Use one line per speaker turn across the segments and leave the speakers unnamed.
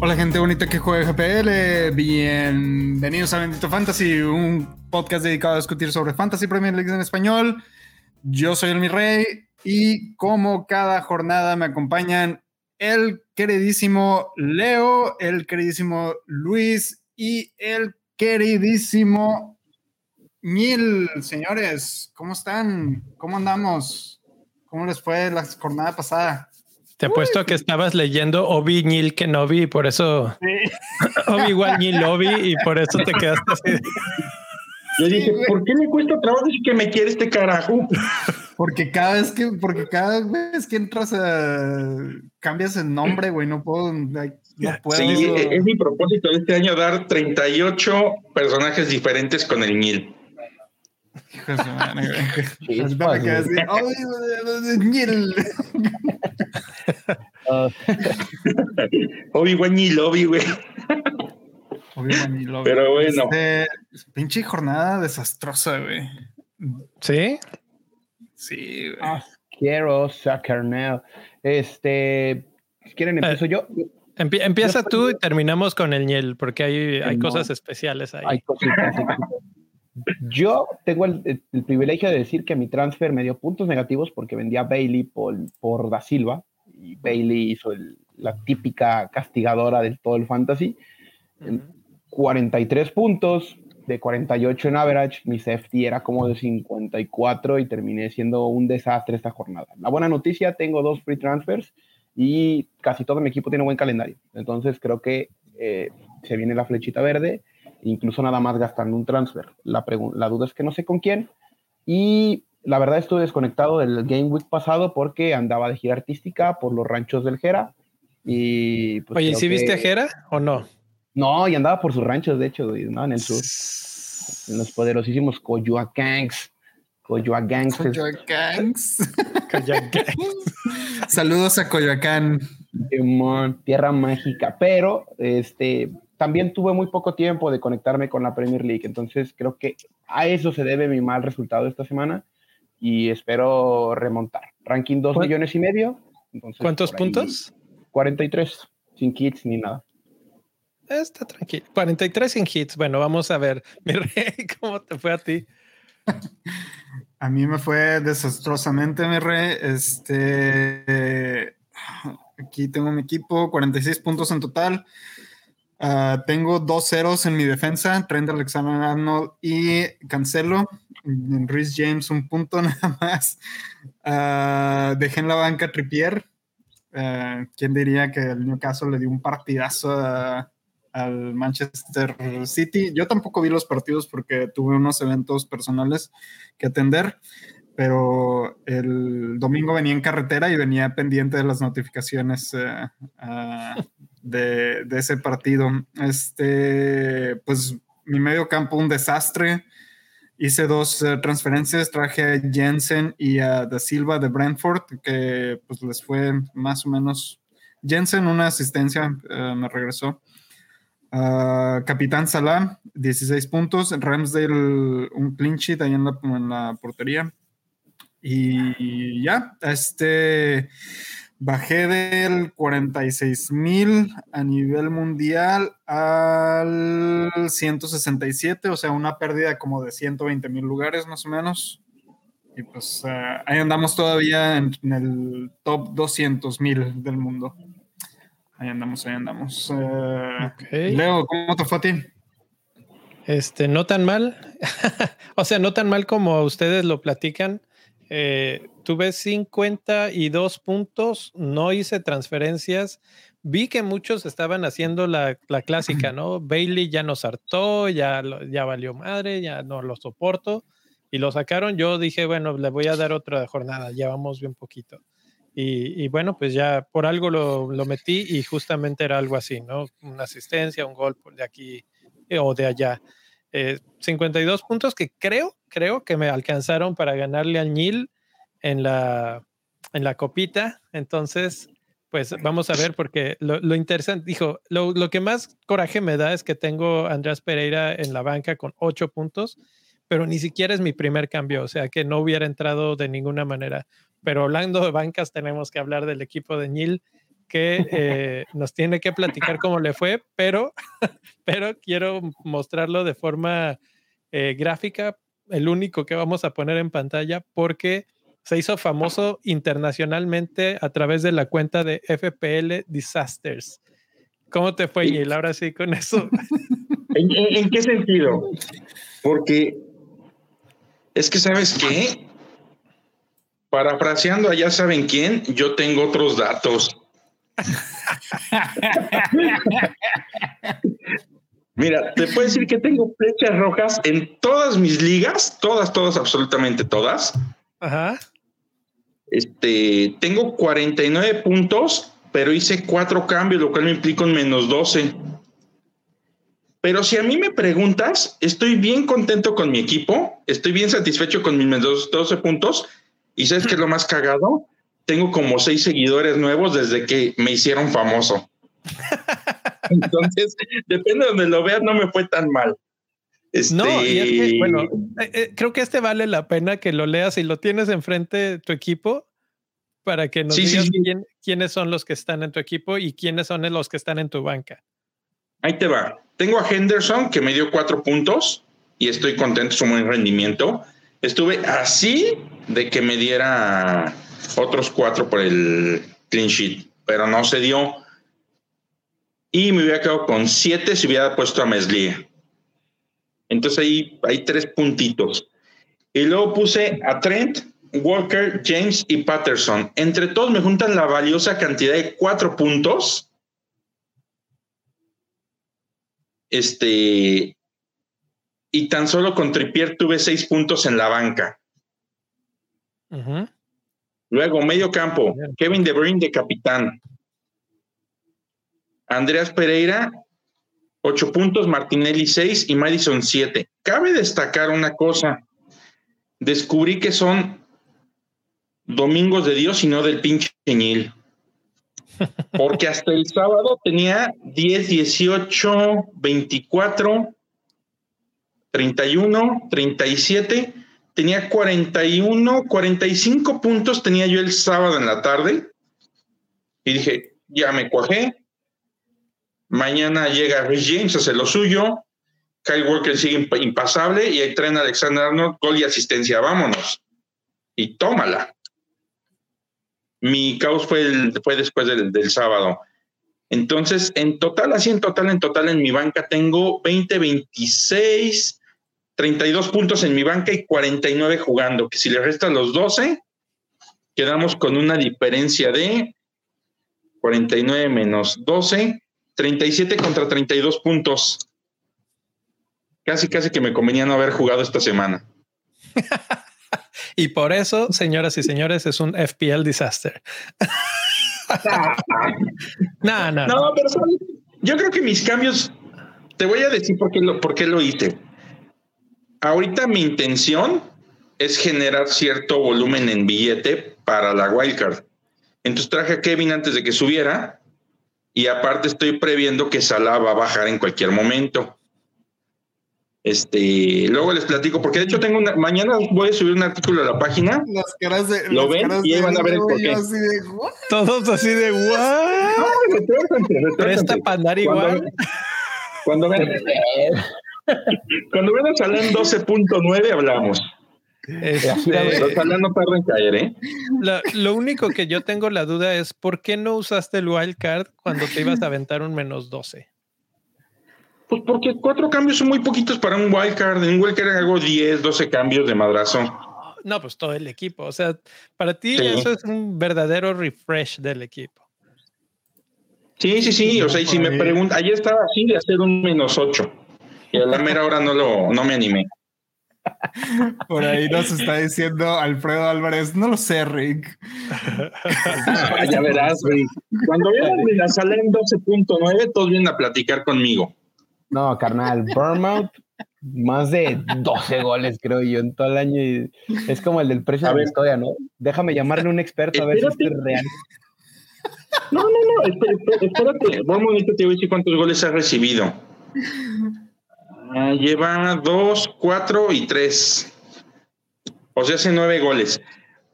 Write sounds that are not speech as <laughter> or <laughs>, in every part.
Hola gente bonita que juega GPL, bienvenidos a Bendito Fantasy, un podcast dedicado a discutir sobre Fantasy Premier League en español. Yo soy el Mi Rey y como cada jornada me acompañan el queridísimo Leo, el queridísimo Luis y el queridísimo Mil. Señores, ¿cómo están? ¿Cómo andamos? ¿Cómo les fue la jornada pasada?
Te apuesto que estabas leyendo Obi Nil Kenobi y por eso Obi Wan Nil Obi y por eso te quedaste así.
Yo dije, ¿por qué me cuesta trabajo decir que me quiere este carajo?
Porque cada vez que, porque cada vez que entras a cambias el nombre, güey, no puedo, no puedo.
Sí, es mi propósito de este año dar 38 personajes diferentes con el Nil. Hijo de su madre, güey. Ahorita me así, ¡ay, Nil! <laughs> Obi-Wan Nil, Obi, güey. Pero bueno.
Este, pinche jornada desastrosa, güey.
¿Sí?
Sí, güey.
Quiero Now. Este, si quieren, empiezo yo.
empieza tú y terminamos con el Niel, porque hay, hay cosas especiales ahí. Hay cositas.
Yo tengo el, privilegio de decir que mi transfer me dio puntos negativos porque vendía Bailey por, por Da Silva y Bailey hizo la típica castigadora del todo el fantasy. 43 puntos, de 48 en average, mi safety era como de 54 y terminé siendo un desastre esta jornada. La buena noticia, tengo dos free transfers y casi todo mi equipo tiene buen calendario. Entonces creo que eh, se viene la flechita verde, incluso nada más gastando un transfer. La, la duda es que no sé con quién. Y la verdad estuve desconectado del Game Week pasado porque andaba de gira artística por los ranchos del Jera. Y
pues, Oye, ¿sí viste a Jera o no?
No, y andaba por sus ranchos, de hecho, ¿no? En el sur. En los poderosísimos Coyoacangs. Coyoacangs.
Coyoacangs. Saludos a Coyoacán.
Tierra mágica. Pero, este, también tuve muy poco tiempo de conectarme con la Premier League. Entonces, creo que a eso se debe mi mal resultado esta semana. Y espero remontar. Ranking 2 millones y medio.
¿Cuántos puntos?
43, sin kits ni nada.
Está tranquilo. 43 sin hits. Bueno, vamos a ver. <laughs> Mi rey, ¿cómo te fue a ti?
A mí me fue desastrosamente, mi rey. Este. Aquí tengo mi equipo, 46 puntos en total. Ah, tengo dos ceros en mi defensa, Trent Alexander Arnold y Cancelo. En Rhys James un punto <laughs> nada más. Uh, dejé en la banca Trippier. Uh, ¿Quién diría que el Newcastle le dio un partidazo a, al Manchester City. Yo tampoco vi los partidos porque tuve unos eventos personales que atender, pero el domingo venía en carretera y venía pendiente de las notificaciones <laughs> de, ese partido. Este, pues mi medio campo un desastre. Hice dos eh, transferencias, traje a Jensen y a Da Silva de Brentford, que pues les fue más o menos. Jensen, una asistencia, eh, me regresó. Ah, Capitán Salah, 16 puntos. Ramsdale, un clean sheet ahí en la, portería. Y, ya, este bajé del 46 mil a nivel mundial al 167, o sea, una pérdida como de 120 mil lugares más o menos. Y pues ah, ahí andamos todavía en, en el top 200 mil del mundo. Ahí andamos, ahí andamos. Eh, Leo, ¿cómo te fue a ti?
Este, no tan mal. <laughs> o sea, no tan mal como ustedes lo platican. Eh, tuve 52 puntos, no hice transferencias. Vi que muchos estaban haciendo la, clásica, ¿no? <clears throat> Bailey ya nos hartó, ya, ya valió madre, ya no lo soporto. Y lo sacaron. Yo dije, bueno, le voy a dar otra jornada, ya vamos bien poquito. Y, bueno, pues ya por algo lo, metí y justamente era algo así, ¿no? Una asistencia, un gol de aquí eh, o de allá. 52 eh, puntos que creo, creo que me alcanzaron para ganarle al Nil en la, en la copita. Entonces, pues vamos a ver, porque lo, interesante, dijo, lo, lo, que más coraje me da es que tengo a Andrés Pereira en la banca con 8 puntos, pero ni siquiera es mi primer cambio, o sea que no hubiera entrado de ninguna manera. Pero hablando de bancas, tenemos que hablar del equipo de Nil, que eh, <laughs> nos tiene que platicar cómo le fue, pero, <laughs> pero quiero mostrarlo de forma eh, gráfica, el único que vamos a poner en pantalla, porque se hizo famoso internacionalmente a través de la cuenta de FPL Disasters. ¿Cómo te fue, Nil? Ahora sí, con eso. <laughs>
¿En, qué sentido? Porque es que, ¿sabes qué? Parafraseando a ya saben quién, yo tengo otros datos. <laughs> Mira, te puedo decir que tengo flechas rojas en todas mis ligas, todas, todas, absolutamente todas.
Ajá.
Este, tengo 49 puntos, pero hice cuatro cambios, lo cual me implica un menos 12. Pero si a mí me preguntas, estoy bien contento con mi equipo, estoy bien satisfecho con mis menos 12 puntos. ¿Y sabes qué es lo más cagado? tengo como seis seguidores nuevos desde que me hicieron famoso. <laughs> Entonces, depende de donde lo veas, no me fue tan mal.
No, y es que, bueno, eh, eh, creo que este vale la pena que lo leas y lo tienes enfrente de tu equipo para que nos digas quiénes son los que están en tu equipo y quiénes son los que están en tu banca.
Ahí te va. Tengo a Henderson que me dio cuatro puntos y estoy contento, su buen rendimiento. Estuve así de que me diera otros cuatro por el clean sheet, pero no se dio. Y me hubiera quedado con siete si hubiera puesto a Meslier. Entonces ahí hay tres puntitos. Y luego puse a Trent, Walker, James y Patterson. Entre todos me juntan la valiosa cantidad de cuatro puntos. Este. Y tan solo con Tripier tuve seis puntos en la banca. Luego, medio campo, Kevin De Bruyne de capitán. Andreas Pereira, ocho puntos, Martinelli seis y Madison siete. Cabe destacar una cosa. Descubrí que son domingos de Dios y no del pinche ñil. <laughs> Porque hasta el sábado tenía 10, 18, 24, 31, 37 tenía 41, 45 puntos tenía yo el sábado en la tarde y dije, ya me cuajé. Mañana llega Rich James, hace lo suyo. Kyle Walker sigue impasable y traen a Alexander Arnold, gol y asistencia. Vámonos. Y tómala. Mi caos fue, fue después del, del sábado. Entonces, en total, así en total, en total, en mi banca tengo 20, 26, 32 puntos en mi banca y 49 jugando, que si le restan los 12, quedamos con una diferencia de 49 menos 12, 37 contra 32 puntos. Casi, casi que me convenía no haber jugado esta semana. <laughs>
y por eso, señoras y señores, es un FPL disaster. <laughs>
no, no. No, pero yo creo que mis cambios, te voy a decir por qué lo, por qué lo hice ahorita mi intención es generar cierto volumen en billete para la wildcard. Entonces traje a Kevin antes de que subiera y aparte estoy previendo que Salah va a bajar en cualquier momento. Este, luego les platico, porque de hecho tengo una, mañana voy a subir un artículo a la página.
Las caras de,
lo ven y ahí van a ver el porqué.
Todos así de what? Presta para andar igual.
Cuando, cuando ven, <laughs> Cuando ven a Salah en 12.9 hablamos. Este, los Salah no tardan en caer, ¿eh?
lo único que yo tengo la duda es ¿por qué no usaste el wild card cuando te ibas a aventar un menos 12?
Pues porque cuatro cambios son muy poquitos para un wild card. En un wild card hago 10, 12 cambios de madrazo.
No, pues todo el equipo. O sea, para ti eso es un verdadero refresh del equipo.
Sí, sí, sí. O sea, y si me preguntan, ayer estaba así de hacer un menos 8 y a la mera hora no, lo, no me animé.
Por ahí nos está diciendo Alfredo Álvarez, no lo sé, Rick.
ya verás, Rick. Cuando veas la sala en 12.9, todos vienen a platicar conmigo.
No, carnal, Burnout, más de 12 goles, creo yo, en todo el año. es como el del precio de la historia, ¿no? Déjame llamarle a un experto a ver si es real.
No, no, no, espérate, espérate. Vamos, te voy a decir cuántos goles has recibido. Ah, lleva dos, cuatro y tres. O sea, hace nueve goles.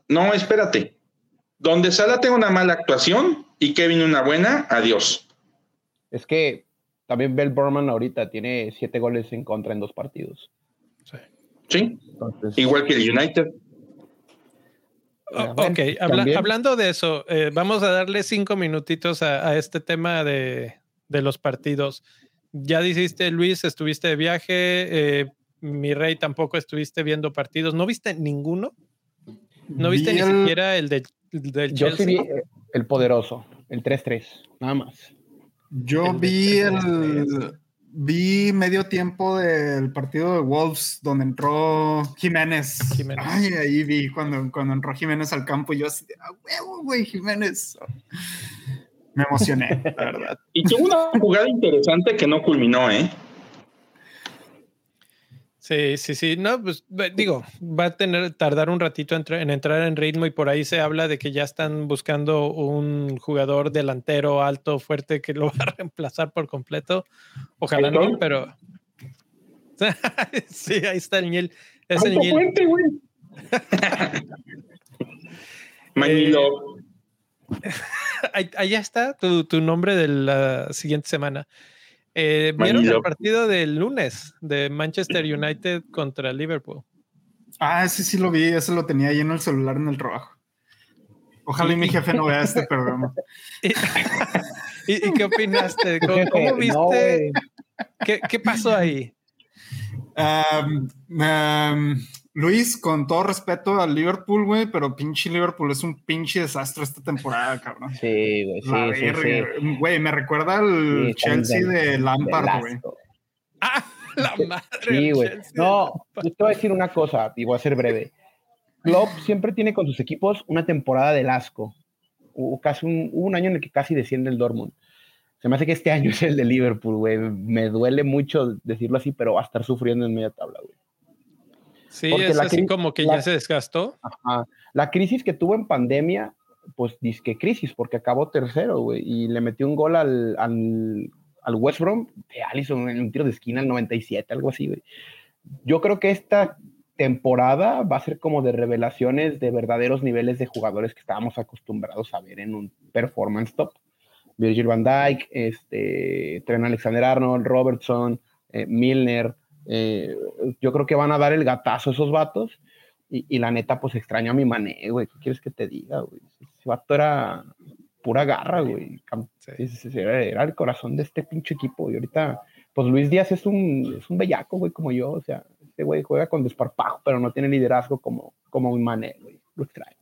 No, espérate. Donde Sala tenga una mala actuación y Kevin una buena, adiós.
Es que también Bell Burman ahorita tiene siete goles en contra en dos partidos.
Sí. Sí. Igual que el United.
Oh, ok, hablando de eso, eh, vamos a darle cinco minutitos a, este tema de, los partidos. Ya dijiste, Luis, estuviste de viaje, eh, mi rey tampoco estuviste viendo partidos. ¿No viste ninguno? ¿No viste ni siquiera el, de, del
Yo sí vi el poderoso, el 3-3, nada más.
Yo vi el vi medio tiempo del partido de Wolves donde entró Jiménez. Ay, ahí vi cuando, cuando entró Jiménez al campo y yo así, ah, huevo, güey, Jiménez. Me emocioné, la verdad. <laughs>
Y tuvo una jugada interesante que no culminó, ¿eh?
Sí, sí, sí. No, pues digo, va a tener tardar un ratito en, entrar en ritmo y por ahí se habla de que ya están buscando un jugador delantero alto, fuerte que lo <laughs> va a reemplazar por completo. Ojalá no, pero <laughs> sí, ahí está el Niel. Es el Fuerte, güey.
Manilo. <laughs>
ahí, ahí, está tu, tu nombre de la siguiente semana. Eh, ¿Vieron el partido del lunes de Manchester United contra Liverpool?
Ah, sí, sí lo vi, ese lo tenía ahí en el celular en el trabajo. Ojalá y mi jefe no vea este programa. <laughs>
¿Y, qué opinaste? <laughs> ¿Cómo, viste? ¿Qué, pasó ahí?
Luis, con todo respeto al Liverpool, güey, pero pinche Liverpool es un pinche desastre esta temporada, cabrón.
Sí, güey, sí, sí,
Güey, me recuerda al Chelsea de, Lampard, güey.
Ah, la madre.
Sí, güey. No, yo te voy a decir una cosa, y voy a ser breve. Klopp siempre tiene con sus equipos una temporada del asco. Hubo casi un, un año en el que casi desciende el Dortmund. Se me hace que este año <laughs> es el de Liverpool, güey. Me duele mucho decirlo así, pero va a estar sufriendo en media tabla, güey.
Sí, es así como que ya se desgastó.
La crisis que tuvo en pandemia, pues disque crisis, porque acabó tercero, güey, y le metió un gol al, al, al West Brom de Allison en un tiro de esquina al 97, algo así, güey. Yo creo que esta temporada va a ser como de revelaciones de verdaderos niveles de jugadores que estábamos acostumbrados a ver en un performance top. Virgil van Dijk, este, Tren Alexander Arnold, Robertson, eh, Milner, eh, yo creo que van a dar el gatazo esos vatos. Y, la neta, pues extraño a mi mané, güey. ¿Qué quieres que te diga, güey? Ese vato era pura garra, güey. Era el corazón de este pinche equipo. Y ahorita, pues Luis Díaz es un, es un bellaco, güey, como yo. O sea, este güey juega con desparpajo, pero no tiene liderazgo como, como mi mané, güey. Lo extraño.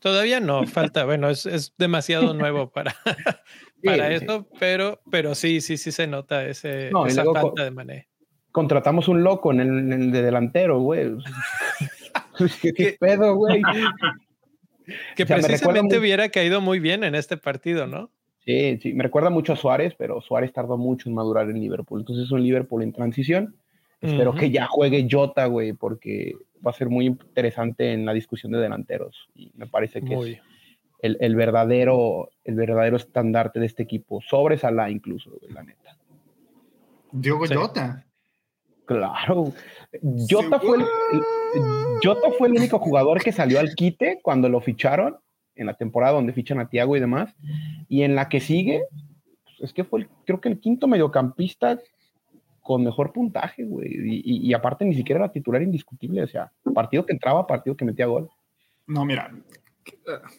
Todavía no, falta, bueno, es, es demasiado nuevo para, <laughs> para eso, pero, pero sí, sí, sí se nota ese, esa falta de mané
contratamos un loco en el, de delantero, güey. <laughs> ¿Qué, pedo, güey? <laughs>
Que precisamente hubiera caído muy bien en este partido, ¿no?
Sí, sí, me recuerda mucho a Suárez, pero Suárez tardó mucho en madurar en Liverpool. Entonces es un Liverpool en transición. Espero que ya juegue Jota, güey, porque va a ser muy interesante en la discusión de delanteros. Y me parece que es el, verdadero, el verdadero estandarte de este equipo. Sobre Salah incluso, la neta.
Diogo Jota.
Claro. Jota fue, el, fue el único jugador que salió al quite cuando lo ficharon, en la temporada donde fichan a Tiago y demás. Y en la que sigue, pues, es que fue, creo que el quinto mediocampista con mejor puntaje, güey. Y, aparte ni siquiera era titular indiscutible. O sea, partido que entraba, partido que metía gol.
No, mira.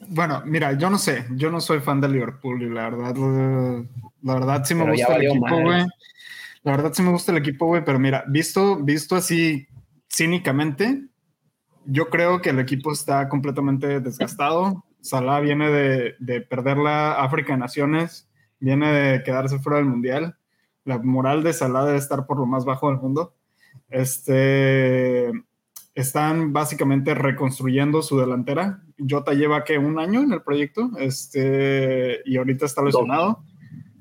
Bueno, mira, yo no sé, yo no soy fan del Liverpool y la verdad, la verdad sí me gusta el equipo, güey. La verdad sí me gusta el equipo, güey, pero mira, visto, visto así cínicamente, yo creo que el equipo está completamente desgastado. Salah viene de, de perder la África de Naciones, viene de quedarse fuera del Mundial. La moral de Salah debe estar por lo más bajo del mundo. Este, están básicamente reconstruyendo su delantera. Jota lleva que un año en el proyecto este, y ahorita está lesionado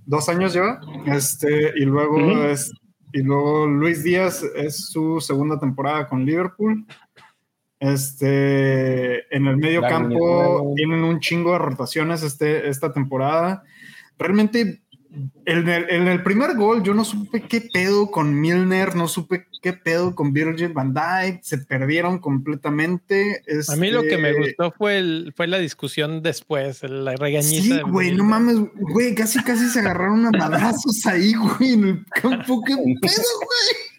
dos años lleva. Este, y luego es, y luego Luis Díaz es su segunda temporada con Liverpool. Este, en el medio campo tienen un chingo de rotaciones este, esta temporada. Realmente En el, en el, primer gol yo no supe qué pedo con Milner, no supe qué pedo con Virgil van Dijk, se perdieron completamente.
A mí lo que me este gustó fue, el, fue la discusión después, la regañita.
Sí, güey, no mames, güey, casi casi se agarraron a madrazos ahí, güey, en el campo, qué pedo, güey.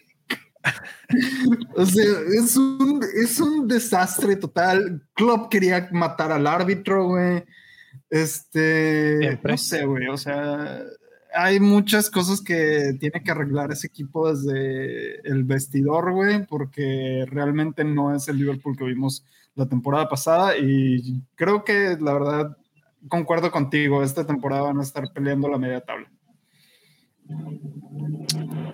O sea, es un, es un desastre total. Klopp quería matar al árbitro, güey. Este, no sé, güey, o sea, hay muchas cosas que tiene que arreglar ese equipo desde el vestidor, güey, porque realmente no es el Liverpool que vimos la temporada pasada y creo que la verdad concuerdo contigo, esta temporada van a estar peleando la media tabla.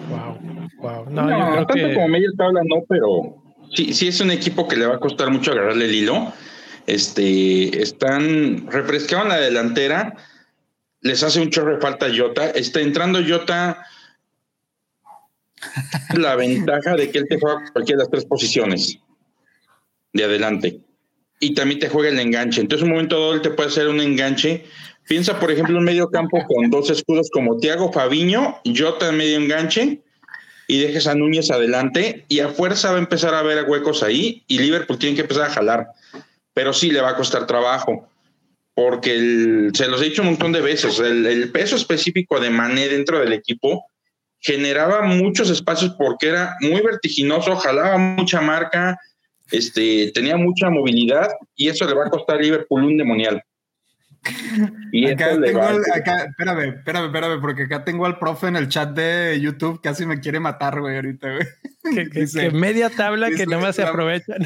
Wow, wow. No, tanto como media tabla no, pero sí, sí es un equipo que le va a costar mucho agarrarle el hilo. Este, están, refrescaron la delantera, les hace un chorro de falta Jota. Está entrando Jota la ventaja de que él te juega cualquiera de las tres posiciones de adelante. Y también te juega el enganche. Entonces, un momento dado, él te puede hacer un enganche. Piensa, por ejemplo, un medio campo con dos escudos como Tiago Fabiño, Jota en medio enganche, y dejes a Núñez adelante, y a fuerza va a empezar a ver huecos ahí, y Liverpool tiene que empezar a jalar. Pero sí le va a costar trabajo porque se los he dicho un montón de veces, el, peso específico de Mané dentro del equipo generaba muchos espacios porque era muy vertiginoso, jalaba mucha marca, este, tenía mucha movilidad y eso le va a costar a Liverpool un demonial.
Y acá tengo acá, espérame, espérame, espérame, porque acá tengo al profe en el chat de YouTube, casi me quiere matar, güey, ahorita, güey.
Que, media tabla que nada más se aprovechan.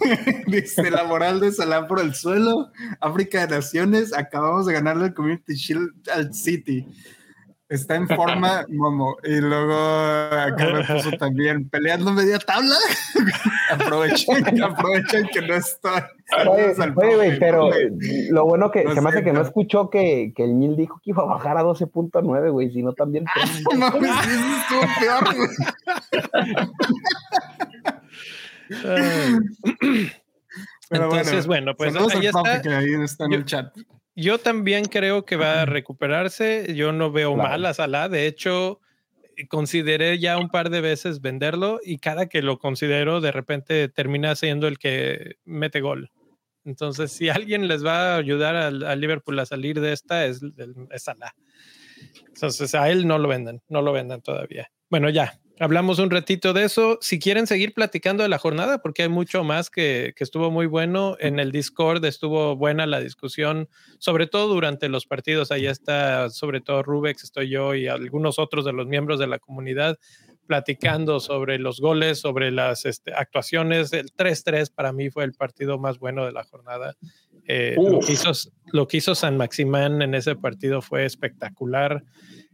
<laughs>
dice la moral de Salah por el suelo, África de Naciones, acabamos de ganarle el Community Shield al City. Está en forma, <laughs> Momo. Y luego acá me puso también peleando media tabla. <laughs> aprovechen, <laughs> aprovechen que no estoy.
Oye, pero lo bueno que se me hace que no escuchó que, que el Mil dijo que iba a bajar a 12.9, güey, sino también. no, pues estuvo
peor, Entonces, bueno, pues ahí está.
Que ahí está en el chat.
Yo también creo que va a recuperarse. Yo no veo mal a Salah. De hecho, eh, consideré ya un par de veces venderlo y cada que lo considero, de repente termina siendo el que mete gol. Entonces, si alguien les va a ayudar al, Liverpool a salir de esta, es, es Salah. Entonces, a él no lo venden, no lo venden todavía. Bueno, ya, hablamos un ratito de eso. Si quieren seguir platicando de la jornada, porque hay mucho más que, estuvo muy bueno. En el Discord estuvo buena la discusión, sobre todo durante los partidos. Ahí está, sobre todo Rubex, estoy yo y algunos otros de los miembros de la comunidad platicando sobre los goles, sobre las este, actuaciones. El 3-3 para mí fue el partido más bueno de la jornada. Eh, lo, que hizo, lo que hizo San Maximán en ese partido fue espectacular.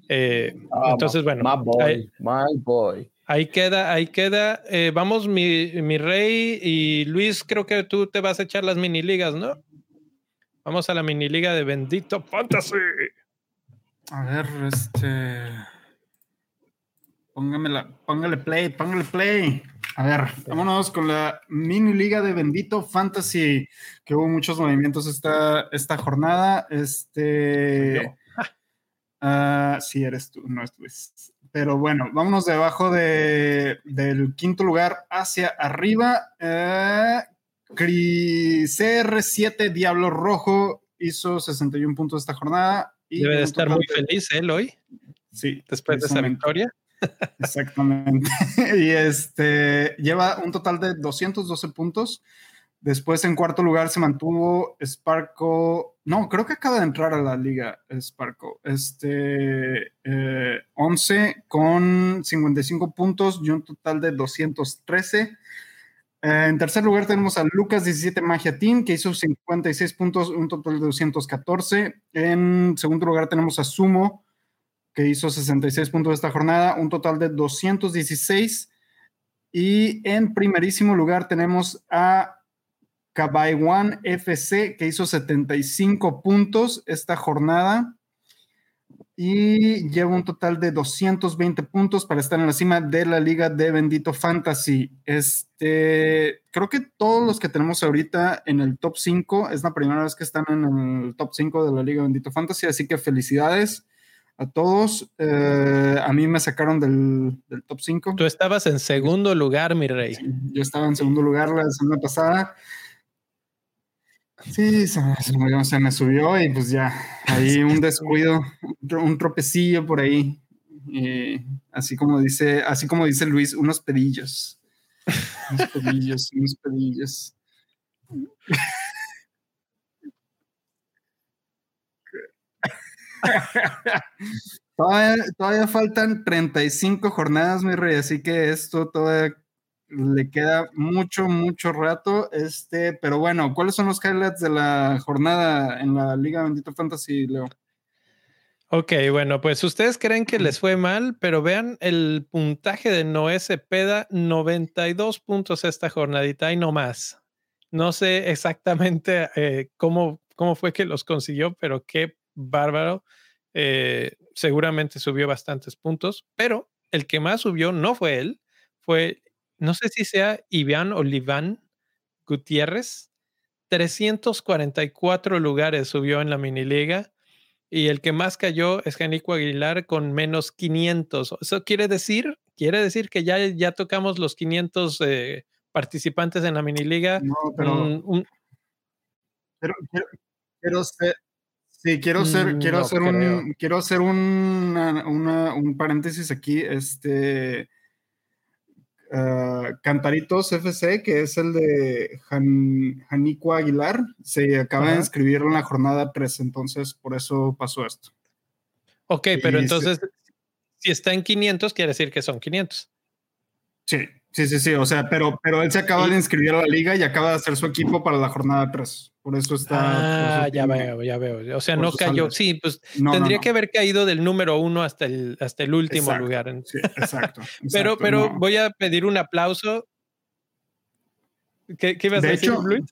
Eh, ah, entonces, bueno.
My boy, ahí, my boy.
Ahí queda, ahí queda. Eh, vamos, mi, mi, rey y Luis, creo que tú te vas a echar las mini ligas, ¿no? Vamos a la mini liga de Bendito Fantasy.
A ver, este. Póngamela, póngale play, póngale play. A ver, vámonos con la mini liga de Bendito Fantasy, que hubo muchos movimientos esta, esta jornada. Este. Uh, sí, eres tú, no es Luis. Pero bueno, vámonos debajo de, del quinto lugar hacia arriba. Uh, CR7 Diablo Rojo hizo 61 puntos esta jornada.
Y Debe de estar muy feliz él hoy.
Sí.
Después de esa victoria. <laughs>
Exactamente. <laughs> y este lleva un total de 212 puntos. Después en cuarto lugar se mantuvo Sparko. No, creo que acaba de entrar a la liga Sparko. Este 11 eh, con 55 puntos y un total de 213. Eh, en tercer lugar tenemos a Lucas 17 Magia Team, que hizo 56 puntos, un total de 214. En segundo lugar tenemos a Sumo, que hizo 66 puntos esta jornada, un total de 216. Y en primerísimo lugar tenemos a One FC, que hizo 75 puntos esta jornada y lleva un total de 220 puntos para estar en la cima de la liga de Bendito Fantasy. Este, creo que todos los que tenemos ahorita en el top 5 es la primera vez que están en el top 5 de la liga Bendito Fantasy, así que felicidades. a todos. Eh, a mí me sacaron del, del top 5.
Tú estabas en segundo lugar, mi rey.
Sí, yo estaba en segundo lugar la semana pasada. Sí, se, me, subió y pues ya, ahí un descuido, un tropecillo por ahí. Así como dice, así como dice Luis, unos pedillos. Unos pedillos, <laughs> unos pedillos. <laughs> todavía, todavía faltan 35 jornadas, mi rey, así que esto todavía le queda mucho, mucho rato. Este, pero bueno, ¿cuáles son los highlights de la jornada en la Liga Bendito Fantasy, Leo?
Ok, bueno, pues ustedes creen que les fue mal, pero vean el puntaje de Noé Cepeda, 92 puntos esta jornadita y no más. No sé exactamente eh, cómo, cómo fue que los consiguió, pero qué bárbaro. Eh, seguramente subió bastantes puntos, pero el que más subió no fue él, fue, no sé si sea Iván Oliván Gutiérrez, 344 lugares subió en la mini liga y el que más cayó es Janico Aguilar con menos 500. Eso quiere decir, quiere decir que ya, ya tocamos los 500 eh, participantes en la mini liga.
No, pero,
Un- un-
pero quiero, quiero sí, quiero
Mm,
quiero
no
hacer
creo.
un, quiero hacer una- una- un paréntesis aquí, este, ah, Cantaritos FC, que es el de Jan, Janico Aguilar, se acaba de inscribir en la jornada 3, entonces por eso pasó esto.
ok, pero
se-
entonces, si está en 500, quiere decir que son 500.
Sí, sí, sí, sí, o sea, pero, pero él se acaba
Y-
de inscribir a la liga y acaba de hacer su equipo para la jornada 3, por eso está...
Ah,
eso
ya
tiene-
veo, ya veo. O sea, no cayó.
sale.
Sí, pues
No,
tendría
no.
que haber caído del número uno hasta el, hasta el último
Exacto.
lugar.
Sí, exacto. <laughs>
Pero,
exacto,
pero voy a pedir un aplauso. ¿Qué, qué ibas
De
a decir,
hecho-
Luis?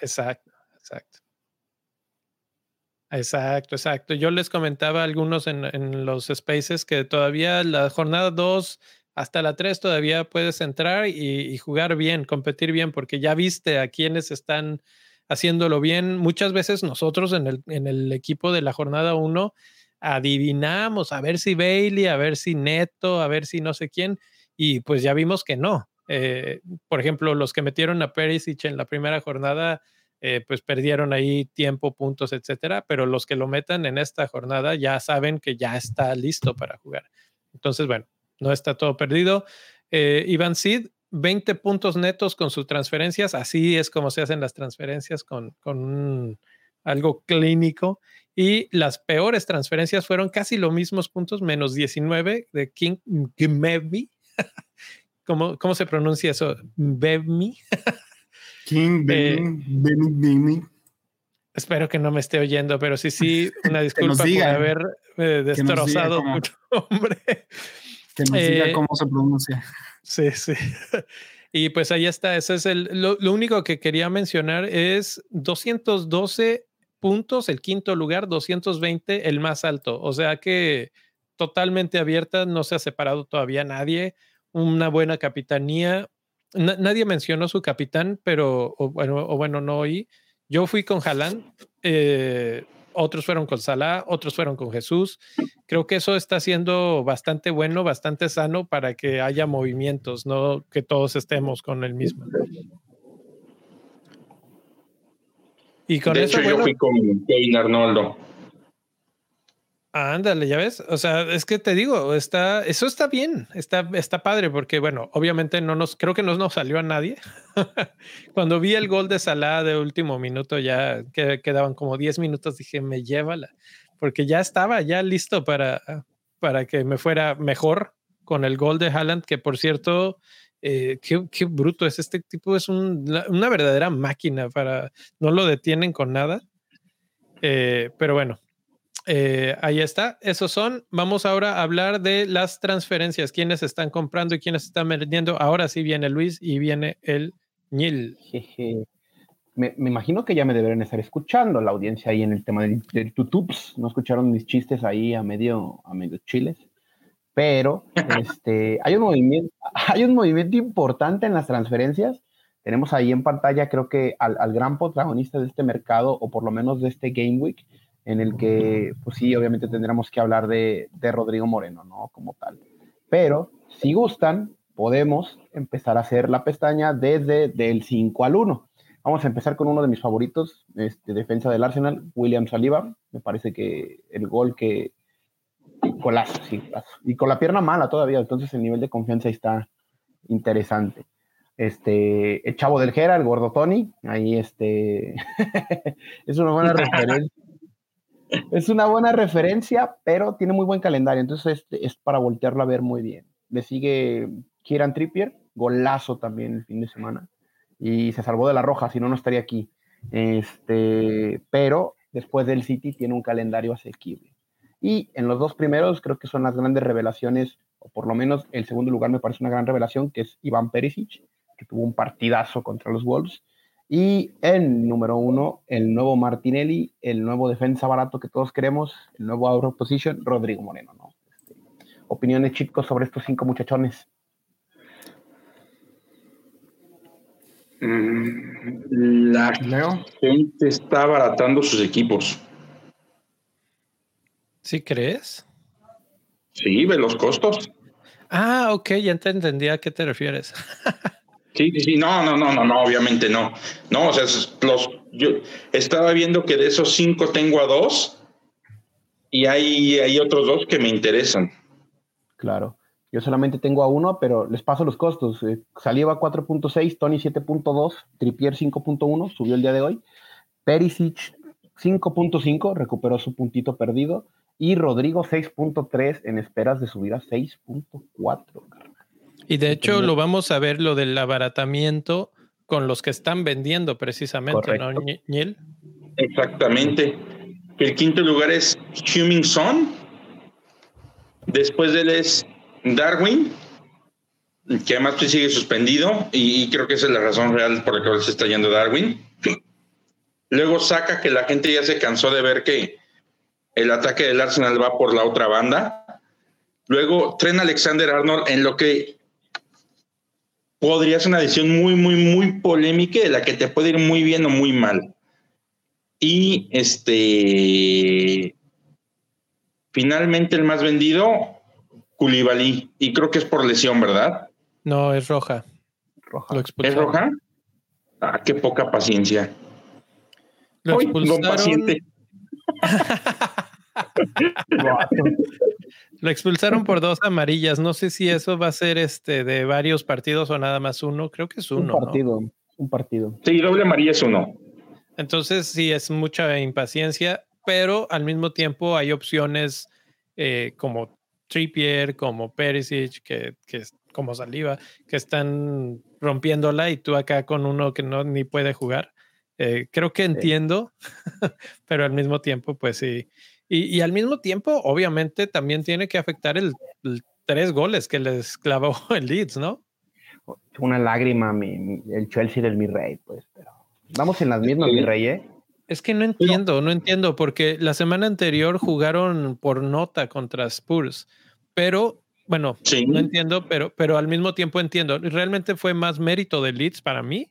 Exacto, exacto. Exacto, exacto. Yo les comentaba a algunos en, en los spaces que todavía la jornada 2 hasta la 3 todavía puedes entrar y, y jugar bien, competir bien, porque ya viste a quienes están haciéndolo bien. Muchas veces nosotros en el, equipo de la jornada 1 adivinamos a ver si Bailey, a ver si Neto, a ver si no sé quién, y pues ya vimos que no. Eh, por ejemplo, los que metieron a Perisic en la primera jornada, eh, pues perdieron ahí tiempo, puntos, etcétera, pero los que lo metan en esta jornada ya saben que ya está listo para jugar. Entonces, bueno, no está todo perdido. Eh, Iván Sid, 20 puntos netos con sus transferencias, así es como se hacen las transferencias con, con un- algo clínico. Y las peores transferencias fueron casi los mismos puntos, menos 19 de King <laughs> Gmevi. ¿Cómo, ¿Cómo se pronuncia eso? Bevmi. <laughs>
King, Benny.
Espero que no me esté oyendo, pero sí, sí, una <laughs> disculpa por haber eh, destrozado
cómo.
tu nombre.
Que diga
eh,
cómo se pronuncia.
Sí, sí. <laughs> Y pues ahí está. Ese es el. Lo, lo único que quería mencionar es 212 puntos, el quinto lugar, 220, el más alto. O sea que totalmente abierta, no se ha separado todavía nadie. Una buena capitanía. Na- nadie mencionó su capitán, pero, o bueno, o bueno, no oí. Yo fui con Haaland, eh, otros fueron con Salah, otros fueron con Jesús. Creo que eso está siendo bastante bueno, bastante sano para que haya movimientos, no que todos estemos con el mismo. Y con
de
eso,
hecho, yo fui con Kevin Arnoldo.
Ándale, ya ves. O sea, es que te digo, está, eso está bien, está, está padre, porque bueno, obviamente no nos, creo que no nos salió a nadie. <laughs> Cuando vi el gol de Salah de último minuto, ya que quedaban como 10 minutos, dije, me llévala, porque ya estaba ya listo para, para que me fuera mejor con el gol de Haaland, que por cierto, eh, qué, qué bruto es este tipo, es un- una verdadera máquina para, no lo detienen con nada. Eh, pero bueno, eh, ahí está, esos son. Vamos ahora a hablar de las transferencias, quiénes están comprando y quiénes están vendiendo. Ahora sí viene Luis y viene el Nil.
Me, me imagino que ya me deberían estar escuchando la audiencia ahí en el tema del, del tutubs. No escucharon mis chistes ahí a medio, a medio chiles. Pero <laughs> este, hay, un movimiento, hay un movimiento importante en las transferencias. Tenemos ahí en pantalla, creo que al, al gran protagonista de este mercado, o por lo menos de este Game Week, en el que, pues sí, obviamente tendremos que hablar de, de Rodrigo Moreno, ¿no? Como tal. Pero si gustan, podemos empezar a hacer la pestaña desde del 5 al 1. Vamos a empezar con uno de mis favoritos, este, defensa del Arsenal, William Saliba. Me parece que el gol que... Golazo, sí, Y con la pierna mala todavía, entonces el nivel de confianza está interesante. Este, el chavo del Gera, el gordo Tony, ahí este, <laughs> es una buena <laughs> referencia. Es una buena referencia, pero tiene muy buen calendario, entonces es, es para voltearlo a ver muy bien. Le sigue Kieran Trippier, golazo también el fin de semana y se salvó de la roja, si no, no estaría aquí. Este, pero después del City tiene un calendario asequible. Y en los dos primeros creo que son las grandes revelaciones, o por lo menos el segundo lugar me parece una gran revelación, que es Iván Perisic, que tuvo un partidazo contra los Wolves. Y en número uno, el nuevo Martinelli, el nuevo defensa barato que todos queremos, el nuevo out of position, Rodrigo Moreno. ¿no? Este, opiniones chicos sobre estos cinco muchachones.
Mm, la gente está abaratando sus equipos.
¿Sí crees?
Sí, ve los costos.
Ah, ok, ya te entendí a qué te refieres. <laughs>
sí, sí, no, no, no, no, no, obviamente no. No, o sea, los, yo estaba viendo que de esos cinco tengo a dos y hay, hay otros dos que me interesan.
Claro. Yo solamente tengo a uno, pero les paso los costos. Eh, Saliva 4.6, Tony 7.2, Tripier 5.1, subió el día de hoy. Perisic 5.5, recuperó su puntito perdido. Y Rodrigo 6.3 en esperas de subir a 6.4.
Y de hecho lo vamos a ver lo del abaratamiento con los que están vendiendo precisamente, ¿no, Niel?
Exactamente. El quinto lugar es Huming Son. Después de él es Darwin, que además pues sigue suspendido, y, creo que esa es la razón real por la que se está yendo Darwin. Luego saca que la gente ya se cansó de ver que el ataque del Arsenal va por la otra banda. Luego tren Alexander Arnold en lo que podría ser una decisión muy, muy, muy polémica de la que te puede ir muy bien o muy mal. Y este, finalmente el más vendido, Koulibaly, y creo que es por lesión, ¿verdad?
No, es roja.
roja. ¿Es roja? Ah, qué poca paciencia.
Lo expulsaron. <laughs> Lo expulsaron por <laughs> dos amarillas. No sé si eso va a ser este de varios partidos o nada más uno. Creo que es uno.
Un partido, un partido.
Sí, doble amarilla es uno.
Entonces sí es mucha impaciencia, pero al mismo tiempo hay opciones eh, como Trippier, como Perisic, que, que como Saliva, que están rompiéndola y tú acá con uno que no ni puede jugar. Eh, creo que entiendo, <laughs> pero al mismo tiempo, pues sí. Y, al mismo tiempo, obviamente, también tiene que afectar el, tres goles que les clavó <laughs> el Leeds, ¿no?
Una lágrima, mi, el Chelsea del mi rey, pues, pero vamos en las mismas, mi rey, ¿eh?
Es que no entiendo, no entiendo, porque la semana anterior jugaron por nota contra Spurs, pero bueno, no entiendo, pero, pero al mismo tiempo entiendo. Realmente fue más mérito de Leeds para mí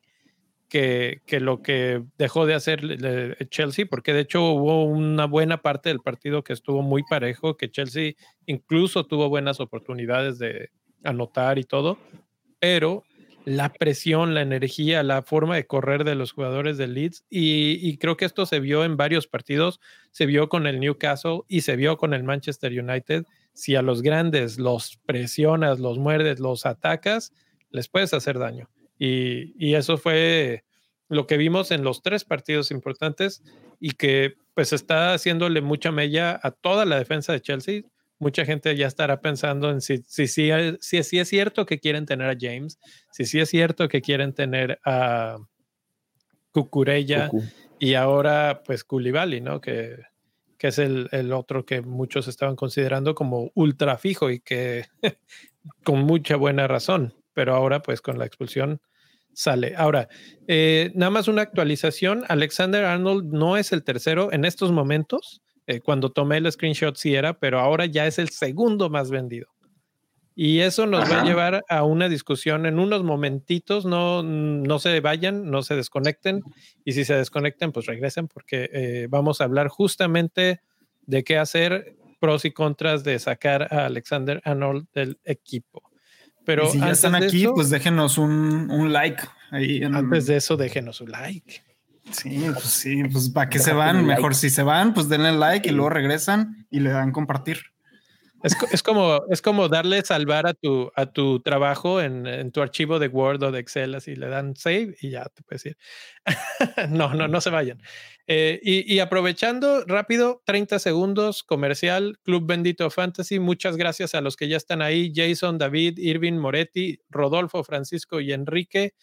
que, lo que dejó de hacer Chelsea, porque de hecho hubo una buena parte del partido que estuvo muy parejo, que Chelsea incluso tuvo buenas oportunidades de anotar y todo, pero la presión, la energía, la forma de correr de los jugadores del Leeds. Y, creo que esto se vio en varios partidos. Se vio con el Newcastle y se vio con el Manchester United. Si a los grandes los presionas, los muerdes, los atacas, les puedes hacer daño. Y, y eso fue lo que vimos en los tres partidos importantes y que pues está haciéndole mucha mella a toda la defensa de Chelsea. Mucha gente ya estará pensando en si, si, si, si, si es cierto que quieren tener a James, si sí es cierto que quieren tener a Cucurella y ahora pues Koulibaly, ¿no? Que, que es el, el, otro que muchos estaban considerando como ultra fijo y que <laughs> con mucha buena razón, pero ahora pues con la expulsión sale. Ahora, eh, nada más una actualización, Alexander Arnold no es el tercero en estos momentos, eh, cuando tomé el screenshot sí era, pero ahora ya es el segundo más vendido. Y eso nos va a llevar a una discusión en unos momentitos. No, no se vayan, no se desconecten. Y si se desconecten, pues regresen porque eh, vamos a hablar justamente de qué hacer, pros y contras de sacar a Alexander Arnold del equipo. Pero
si ya están aquí, pues déjenos un, un like. Ahí
Antes de eso, déjenos un like.
Sí, pues sí, pues para que se van, mejor si se van, pues denle like y luego regresan y le dan compartir.
Es, como, es como darle salvar a tu, a tu trabajo en, tu archivo de Word o de Excel, así le dan save y ya te puedes ir. <laughs> no, no, no se vayan. Eh, y, aprovechando rápido, 30 segundos, comercial, Club Bendito Fantasy. Muchas gracias a los que ya están ahí: Jason, David, Irving, Moretti, Rodolfo, Francisco y Enrique.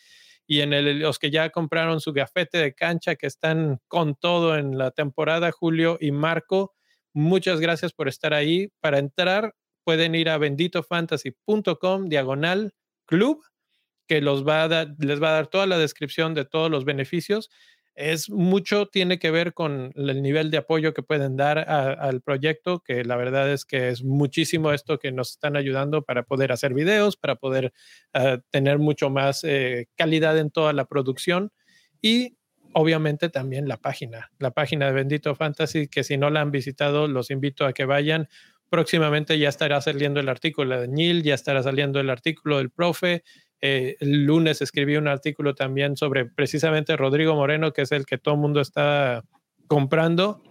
Y en el, los que ya compraron su gafete de cancha, que están con todo en la temporada, Julio y Marco. Muchas gracias por estar ahí. Para entrar, pueden ir a benditofantasy.com diagonal club, que los va a les va a dar toda la descripción de todos los beneficios. Es mucho, tiene que ver con el nivel de apoyo que pueden dar al proyecto, que la verdad es que es muchísimo esto que nos están ayudando para poder hacer videos, para poder ah, tener mucho más eh, calidad en toda la producción. Y obviamente también la página, la página de Bendito Fantasy, que si no la han visitado, los invito a que vayan. Próximamente ya estará saliendo el artículo de Neil, ya estará saliendo el artículo del profe. Eh, el lunes escribí un artículo también sobre precisamente Rodrigo Moreno, que es el que todo el mundo está comprando.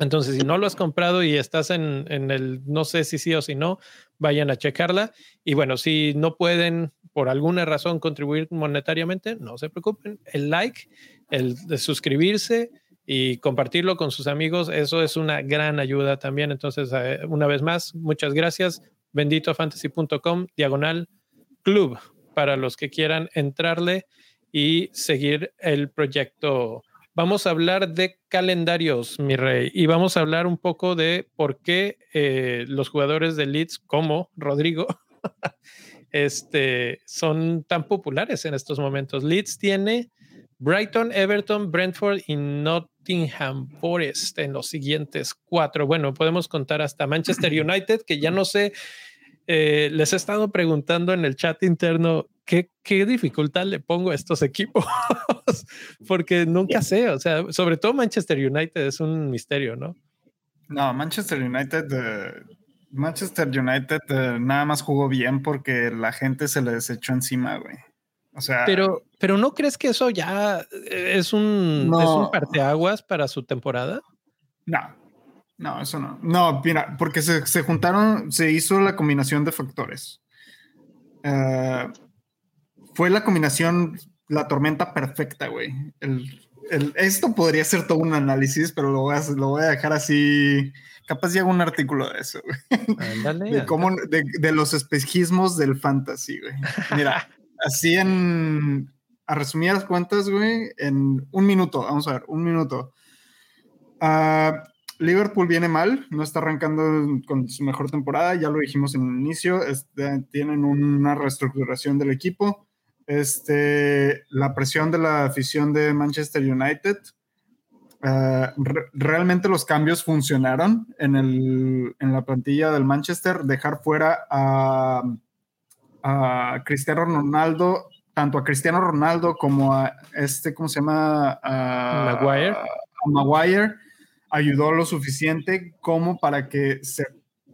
Entonces, si no lo has comprado y estás en, en, el no sé si sí o si no, vayan a checarla. Y bueno, si no pueden por alguna razón contribuir monetariamente, no se preocupen. El like el de suscribirse y compartirlo con sus amigos, eso es una gran ayuda también. Entonces, eh, una vez más, muchas gracias. Benditofantasy.com, diagonal club, para los que quieran entrarle y seguir el proyecto. Vamos a hablar de calendarios, mi rey, y vamos a hablar un poco de por qué eh, los jugadores de Leeds, como Rodrigo, <laughs> este, son tan populares en estos momentos. Leeds tiene Brighton, Everton, Brentford y Nottingham Forest en los siguientes cuatro. Bueno, podemos contar hasta Manchester <clears throat> United, que ya no sé, eh, les he estado preguntando en el chat interno qué, qué dificultad le pongo a estos equipos, <laughs> porque nunca sé, o sea, sobre todo Manchester United es un misterio, ¿no?
No, Manchester United, eh, Manchester United eh, nada más jugó bien porque la gente se le desechó encima, güey
pero, pero ¿no crees que eso ya es un, es un parteaguas para su temporada?
No, no, eso no. No, mira, porque se, se juntaron, se hizo la combinación de factores. Eh, fue la combinación, la tormenta perfecta, güey. Esto podría ser todo un análisis, pero lo voy a, lo voy a dejar así. Capaz hago un artículo de eso, güey. de, cómo, de, de, los espejismos del fantasy, güey. Mira, <laughs> así en, a resumidas cuentas, güey, en un minuto, vamos a ver, un minuto. Ah, Liverpool viene mal, no está arrancando con su mejor temporada, ya lo dijimos en el inicio, este, tienen una reestructuración del equipo. Este, la presión de la afición de Manchester United. Ah, realmente los cambios funcionaron en, el, en la plantilla del Manchester. Dejar fuera a a Cristiano Ronaldo, tanto a Cristiano Ronaldo como a este, ¿cómo se llama?
A Maguire.
A Maguire ayudó lo suficiente como para que se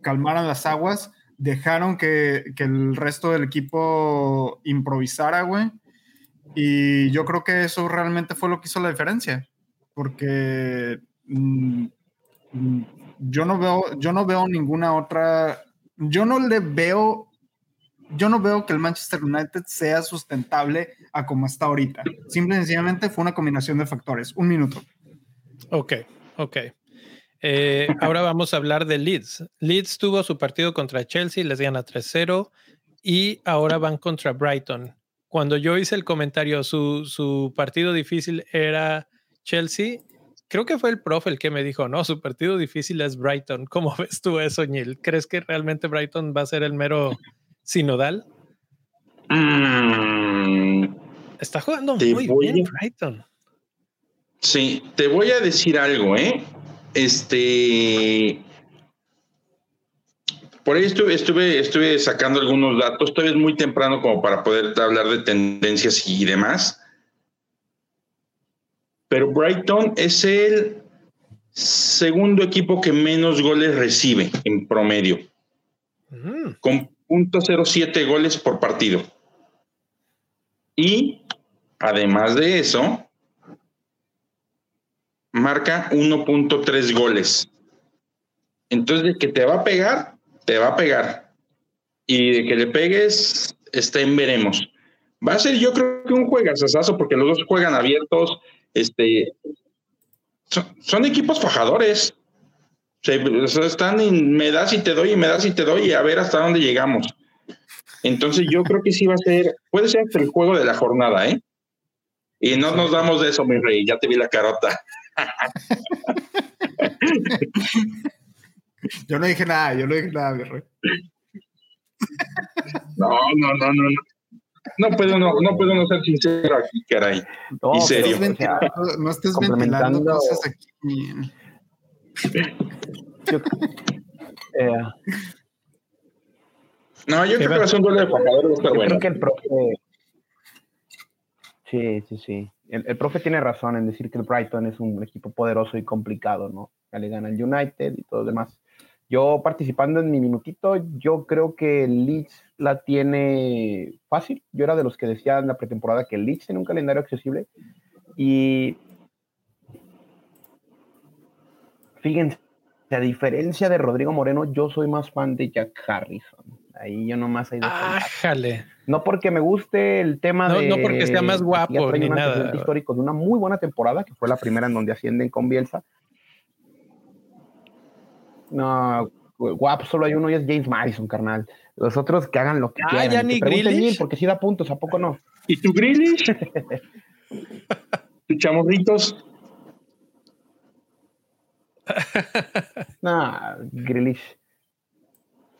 calmaran las aguas, dejaron que, el resto del equipo improvisara, güey. Y yo creo que eso realmente fue lo que hizo la diferencia, porque mm, mm, yo no veo, yo no veo ninguna otra, yo no le veo yo no veo que el Manchester United sea sustentable a como está ahorita. Simple y sencillamente fue una combinación de factores. Un minuto.
Ok, ok. Eh, ahora vamos a hablar de Leeds. Leeds tuvo su partido contra Chelsea, les gana 3-0 y ahora van contra Brighton. Cuando yo hice el comentario, su, su partido difícil era Chelsea. Creo que fue el profe el que me dijo, no, su partido difícil es Brighton. <laughs> ¿Cómo ves tú eso, Neil? ¿Crees que realmente Brighton va a ser el mero Sinodal. Mm, Está jugando muy bien Brighton.
Sí, te voy a decir algo, ¿eh? Este. por ahí estuve, estuve, estuve sacando algunos datos. Todavía es muy temprano como para poder hablar de tendencias y demás. Pero Brighton es el segundo equipo que menos goles recibe en promedio, mm. con .07 goles por partido. Y además de eso, marca 1.3 goles. Entonces, de que te va a pegar, te va a pegar. Y de que le pegues, está veremos. Va a ser, yo creo que un juegazazazo, porque los dos juegan abiertos. Este, son, equipos fajadores. están en me das y te doy, y me das y te doy, y a ver hasta dónde llegamos. Entonces, yo creo que sí va a ser, puede ser el juego de la jornada, ¿eh? Y no nos damos de eso, mi rey, ya te vi la carota. <laughs>
yo no dije nada, yo no dije nada, mi rey.
No, no, no, no. No puedo no, no puedo no ser sincero aquí, caray. No, y serio.
no estés ventilando cosas aquí.
Eh,
no, yo creo que va a ser un duelo de jugadores. Yo bueno. creo que el profe.
Sí, sí, sí. El, el, profe tiene razón en decir que el Brighton es un equipo poderoso y complicado, ¿no? Ya le gana United y todo lo demás. Yo participando en mi minutito, yo creo que el Leeds la tiene fácil. Yo era de los que decía en la pretemporada que el Leeds tiene un calendario accesible. Y fíjense, a diferencia de Rodrigo Moreno, yo soy más fan de Jack Harrison. Ahí yo nomás hay
Ájale.
No porque me guste el tema de.
No porque sea más guapo ni nada.
histórico de una muy buena temporada, que fue la primera en donde ascienden con Bielsa. No, guapo, solo hay uno y es James Madison, carnal. Los otros que hagan lo que ah, quieran.
ya ni Grealish.
porque si da puntos, ¿a poco no?
¿Y tú, Grealish? <laughs> ¿Tu chamorritos?
nah, Grealish.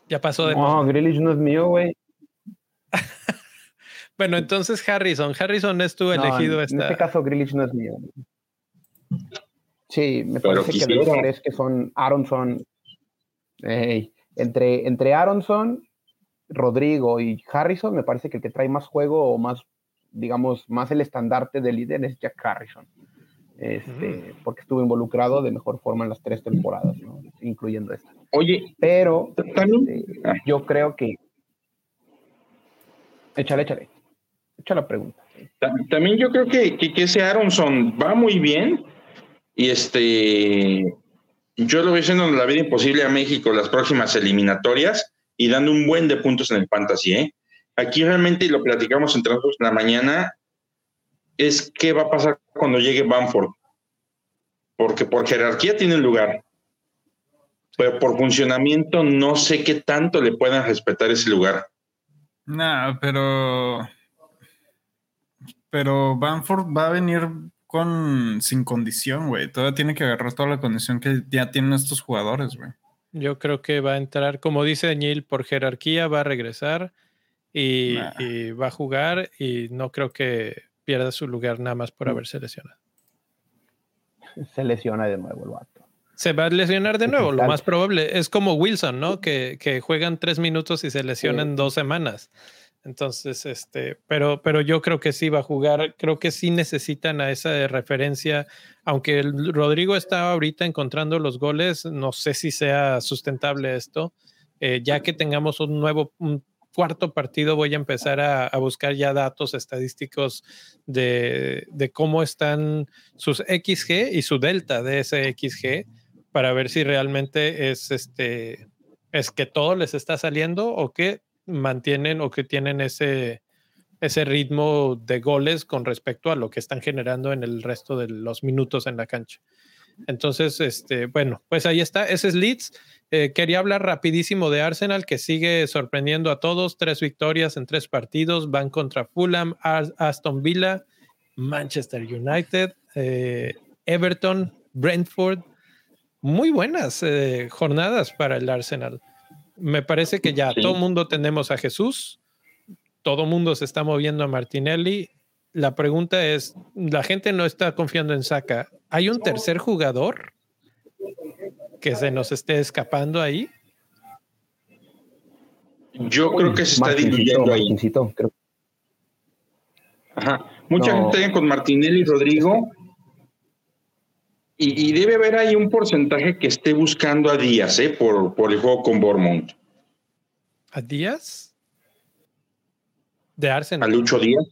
Ya pasó de.
No, Grealish no es mío, güey. <laughs>
bueno, entonces Harrison. Harrison es tu elegido.
En, este caso, Grealish no es mío. Sí, me parece que los tres que son Aronson. entre, entre Aronson, Rodrigo y Harrison, me parece que el que trae más juego o más, digamos, más el estandarte de líder es Jack Harrison. Este, mm. porque estuvo involucrado de mejor forma en las tres temporadas, incluyendo esta.
Oye,
pero este, yo creo que. Échale, échale. Echa la pregunta.
También yo creo que, que, ese Aronson va muy bien. Y este. Yo lo voy haciendo la vida imposible a México las próximas eliminatorias y dando un buen de puntos en el fantasy. ¿eh? Aquí realmente, y lo platicamos entre nosotros en la mañana, es qué va a pasar cuando llegue Bamford. Porque por jerarquía tiene lugar. Pero por funcionamiento no sé qué tanto le puedan respetar ese lugar.
No, pero. Pero Bamford va a venir con sin condición, güey. Todavía tiene que agarrar toda la condición que ya tienen estos jugadores, güey.
Yo creo que va a entrar, como dice Neil, por jerarquía va a regresar y, y, va a jugar y no creo que pierda su lugar nada más por mm. haberse lesionado.
Se lesiona de nuevo el vato.
Se va a lesionar de nuevo, lo más probable. Es como Wilson, ¿no? Que, que juegan tres minutos y se lesionan dos semanas. Entonces, este, pero, pero yo creo que sí va a jugar. Creo que sí necesitan a esa referencia. Aunque el Rodrigo está ahorita encontrando los goles, no sé si sea sustentable esto. Eh, ya que tengamos un nuevo, cuarto partido voy a empezar a, buscar ya datos estadísticos de, cómo están sus XG y su delta de ese XG para ver si realmente es este es que todo les está saliendo o que mantienen o que tienen ese ese ritmo de goles con respecto a lo que están generando en el resto de los minutos en la cancha. Entonces, este, bueno, pues ahí está, ese es Leeds. Eh, quería hablar rapidísimo de Arsenal, que sigue sorprendiendo a todos. Tres victorias en tres partidos. Van contra Fulham, Aston Villa, Manchester United, eh, Everton, Brentford. Muy buenas eh, jornadas para el Arsenal. Me parece que ya todo mundo tenemos a Jesús, todo mundo se está moviendo a Martinelli. La pregunta es, la gente no está confiando en Saka. ¿Hay un tercer jugador? que se nos esté escapando ahí?
Yo creo que se está diluyendo ahí. Creo. Ajá. Mucha gente gente con Martinelli y Rodrigo. Y, debe haber ahí un porcentaje que esté buscando a Díaz, ¿eh? Por, por el juego con Bournemouth.
¿A Díaz? ¿De Arsenal?
¿A Lucho Díaz?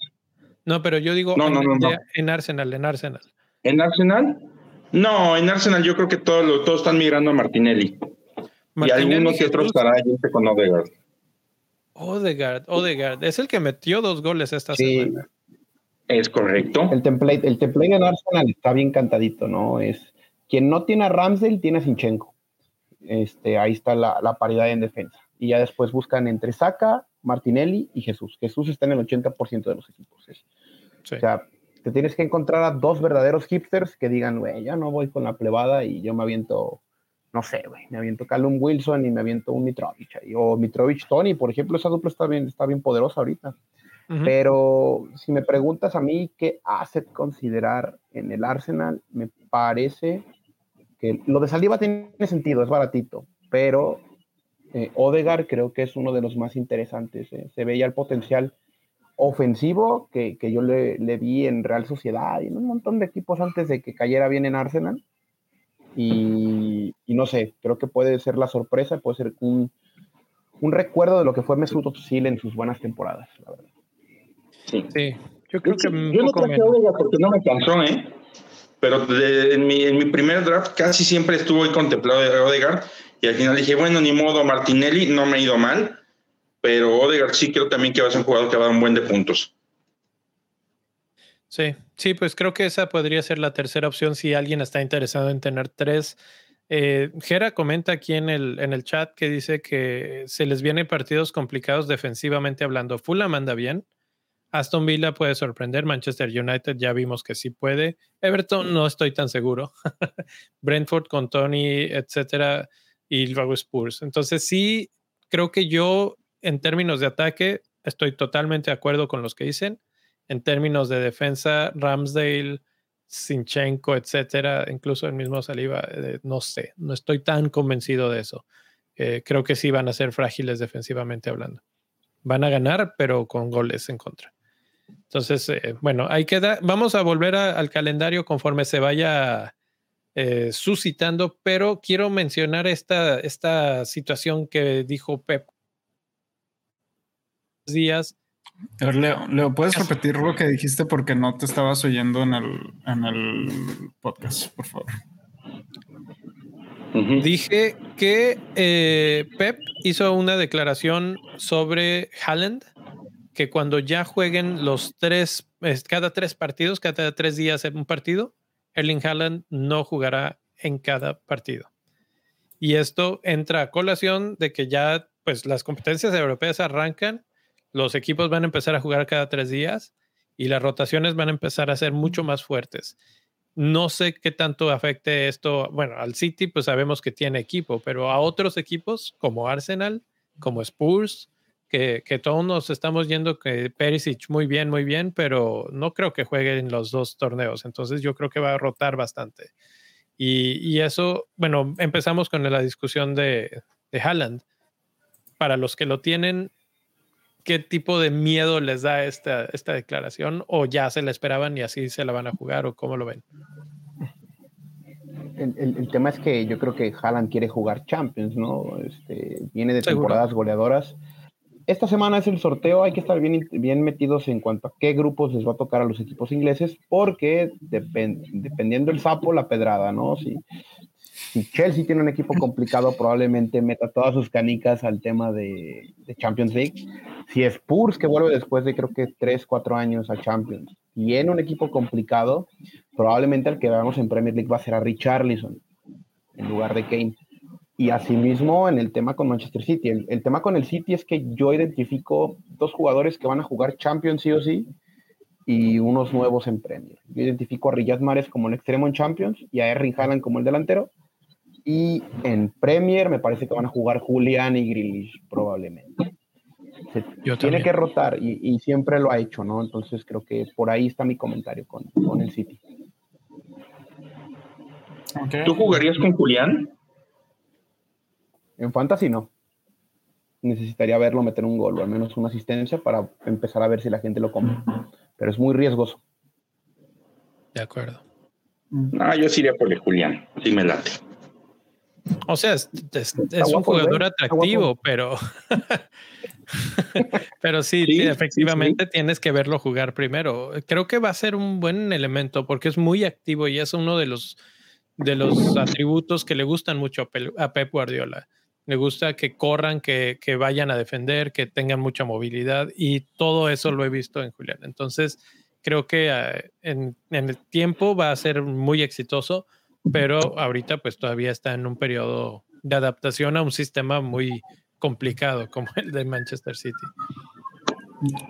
No, pero yo digo
no, no, no,
en Arsenal, en Arsenal.
¿En Arsenal? No, en Arsenal yo creo que todos, todos están migrando a Martinelli. y algunos que otros estará con Odegaard.
Odegaard, Odegaard. Es el que metió dos goles esta semana.
Es correcto.
El template, el template en Arsenal está bien cantadito, ¿no? Es quien no tiene a Ramsdale tiene a Sinchenko. Este, ahí está la, paridad en defensa. Y ya después buscan entre Saka, Martinelli y Jesús. Jesús está en el 80% de los equipos. O sea, te tienes que encontrar a dos verdaderos hipsters que digan, güey, ya no voy con la plebada y yo me aviento, no sé, güey, me aviento Callum Wilson y me aviento un Mitrovic. O Mitrovic Tony, por ejemplo, esa dupla está bien, está bien poderosa ahorita. Pero si me preguntas a mí qué asset considerar en el Arsenal, me parece que lo de Saliba tiene sentido, es baratito, pero eh, Odegar creo que es uno de los más interesantes. Eh. Se veía el potencial ofensivo que, yo le, vi en Real Sociedad y en un montón de equipos antes de que cayera bien en Arsenal. Y, no sé, creo que puede ser la sorpresa, puede ser un, recuerdo de lo que fue Mesut Özil en sus buenas temporadas, la verdad.
Sí. Yo creo que.
Yo no traje Odegaard porque no me cansó, ¿eh? Pero en, mi, en mi primer draft casi siempre estuvo ahí contemplado de Odegaard. Y al final dije, bueno, ni modo, Martinelli no me ha ido mal. Pero Odegaard sí creo también que va a ser un jugador que va a dar un buen de puntos.
Sí, sí, pues creo que esa podría ser la tercera opción si alguien está interesado en tener tres. Eh, Gera comenta aquí en el, en el chat que dice que se les vienen partidos complicados defensivamente hablando. Fulham anda bien, Aston Villa puede sorprender, Manchester United ya vimos que sí puede, Everton no estoy tan seguro, <laughs> Brentford con Tony, etcétera, y luego Spurs. Entonces sí, creo que yo en términos de ataque estoy totalmente de acuerdo con los que dicen. En términos de defensa, Ramsdale, Sinchenko, etcétera, incluso el mismo Saliba, eh, no sé, no estoy tan convencido de eso. Eh, creo que sí van a ser frágiles defensivamente hablando. Van a ganar, pero con goles en contra. Entonces, eh, bueno, ahí queda. Vamos a volver al calendario conforme se vaya eh, suscitando, pero quiero mencionar esta, esta situación que dijo Pep. Días.
Leo, Leo, ¿puedes repetir lo que dijiste porque no te estabas oyendo en el, en el podcast, por favor?
Dije que eh, Pep hizo una declaración sobre Haaland que cuando ya jueguen los tres, cada tres partidos, cada tres días en un partido, Erling Haaland no jugará en cada partido. Y esto entra a colación de que ya, pues las competencias europeas arrancan, los equipos van a empezar a jugar cada tres días y las rotaciones van a empezar a ser mucho más fuertes. No sé qué tanto afecte esto, bueno, al City pues sabemos que tiene equipo, pero a otros equipos como Arsenal, como Spurs, que, todos nos estamos yendo que Perisic muy bien, muy bien, pero no creo que juegue en los dos torneos. Entonces yo creo que va a rotar bastante. Y, eso, bueno, empezamos con la discusión de, de Haaland. Para los que lo tienen, ¿qué tipo de miedo les da esta, esta declaración? ¿O ya se la esperaban y así se la van a jugar? ¿O cómo lo ven?
El, tema es que yo creo que Haaland quiere jugar Champions, ¿no? Este, viene de temporadas goleadoras esta semana es el sorteo, hay que estar bien, bien metidos en cuanto a qué grupos les va a tocar a los equipos ingleses, porque dependiendo el sapo, la pedrada, ¿no? Si, Chelsea tiene un equipo complicado, probablemente meta todas sus canicas al tema de, Champions League. Si Spurs, que vuelve después de creo que 3, 4 años a Champions, tiene un equipo complicado, probablemente el que veamos en Premier League va a ser a Richarlison en lugar de Kane. Y asimismo en el tema con Manchester City. El, tema con el City es que yo identifico dos jugadores que van a jugar Champions sí o sí y unos nuevos en Premier. Yo identifico a Riyad Mahrez como el extremo en Champions y a Erling Haaland como el delantero. Y en Premier me parece que van a jugar Julián y Grealish probablemente. tiene que rotar y, siempre lo ha hecho, ¿no? Entonces creo que por ahí está mi comentario con, con el City.
¿Tú jugarías con Julián?
En Fantasy no. necesitaría verlo meter un gol o al menos una asistencia para empezar a ver si la gente lo come. Pero es muy riesgoso.
De acuerdo.
No, yo sí iría por el Julián, sí me late.
O sea, es, es-
Está
es un
guapo,
jugador atractivo, pero. <laughs> pero sí,
Sí,
sí,
sí,
efectivamente tienes que verlo jugar primero. Creo que va a ser un buen elemento porque es muy activo y es uno de los, de los atributos que le gustan mucho a Pep Guardiola. Le gusta que corran, que, vayan a defender, que tengan mucha movilidad y todo eso lo he visto en Julián. Entonces, creo que eh, en, en el tiempo va a ser muy exitoso, pero ahorita pues todavía está en un periodo de adaptación a un sistema muy complicado como el de Manchester City.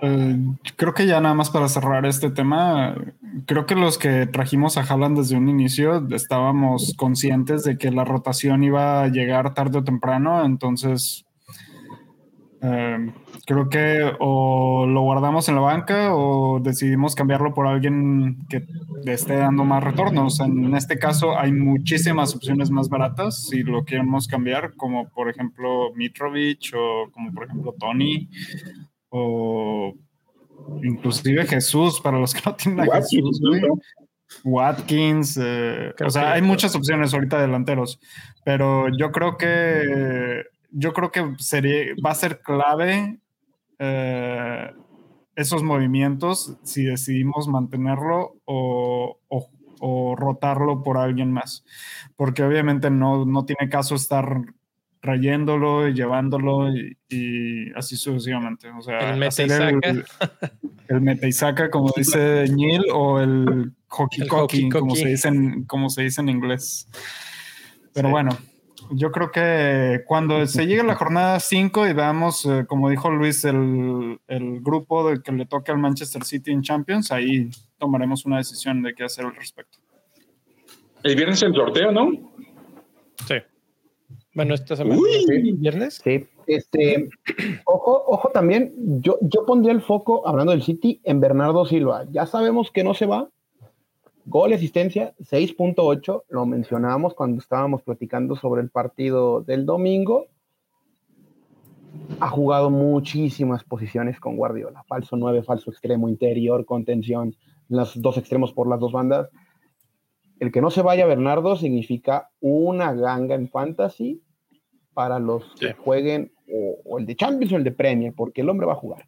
Eh, creo que ya nada más para cerrar este tema, creo que los que trajimos a Haaland desde un inicio estábamos conscientes de que la rotación iba a llegar tarde o temprano, entonces eh, creo que o lo guardamos en la banca o decidimos cambiarlo por alguien que esté dando más retornos. En este caso hay muchísimas opciones más baratas si lo queremos cambiar, como por ejemplo Mitrovic o como por ejemplo Tony o inclusive Jesús para los que no tienen a
Watkins,
Jesús, güey.
¿no?
Watkins, eh, o sea, hay muchas opciones ahorita delanteros, pero yo creo que yo creo que sería va a ser clave eh, esos movimientos si decidimos mantenerlo o, o- o rotarlo por alguien más, porque obviamente no, no tiene caso estar trayéndolo y llevándolo y, y así sucesivamente. O sea,
El meta y
el, el meta y saca, como <laughs> dice Neil, o el hockey cocky, como se dice en, como se dice en inglés. Pero
Sí.
bueno, yo creo que cuando se llegue a la jornada 5 y veamos, eh, como dijo Luis, el, el grupo de que le toque al Manchester City en Champions, ahí tomaremos una decisión de qué hacer al respecto.
El viernes el sorteo, ¿no?
Sí. Bueno, esta semana.
Uy.
¿Viernes?
Sí, este, ojo, ojo también, yo, yo pondría el foco, hablando del City, en Bernardo Silva. Ya sabemos que no se va. Gol y asistencia, 6.8, lo mencionábamos cuando estábamos platicando sobre el partido del domingo. Ha jugado muchísimas posiciones con Guardiola, falso 9, falso extremo, interior, contención, los dos extremos por las dos bandas. El que no se vaya Bernardo significa una ganga en fantasy para los que jueguen o, o el de Champions o el de Premier, porque el hombre va a jugar.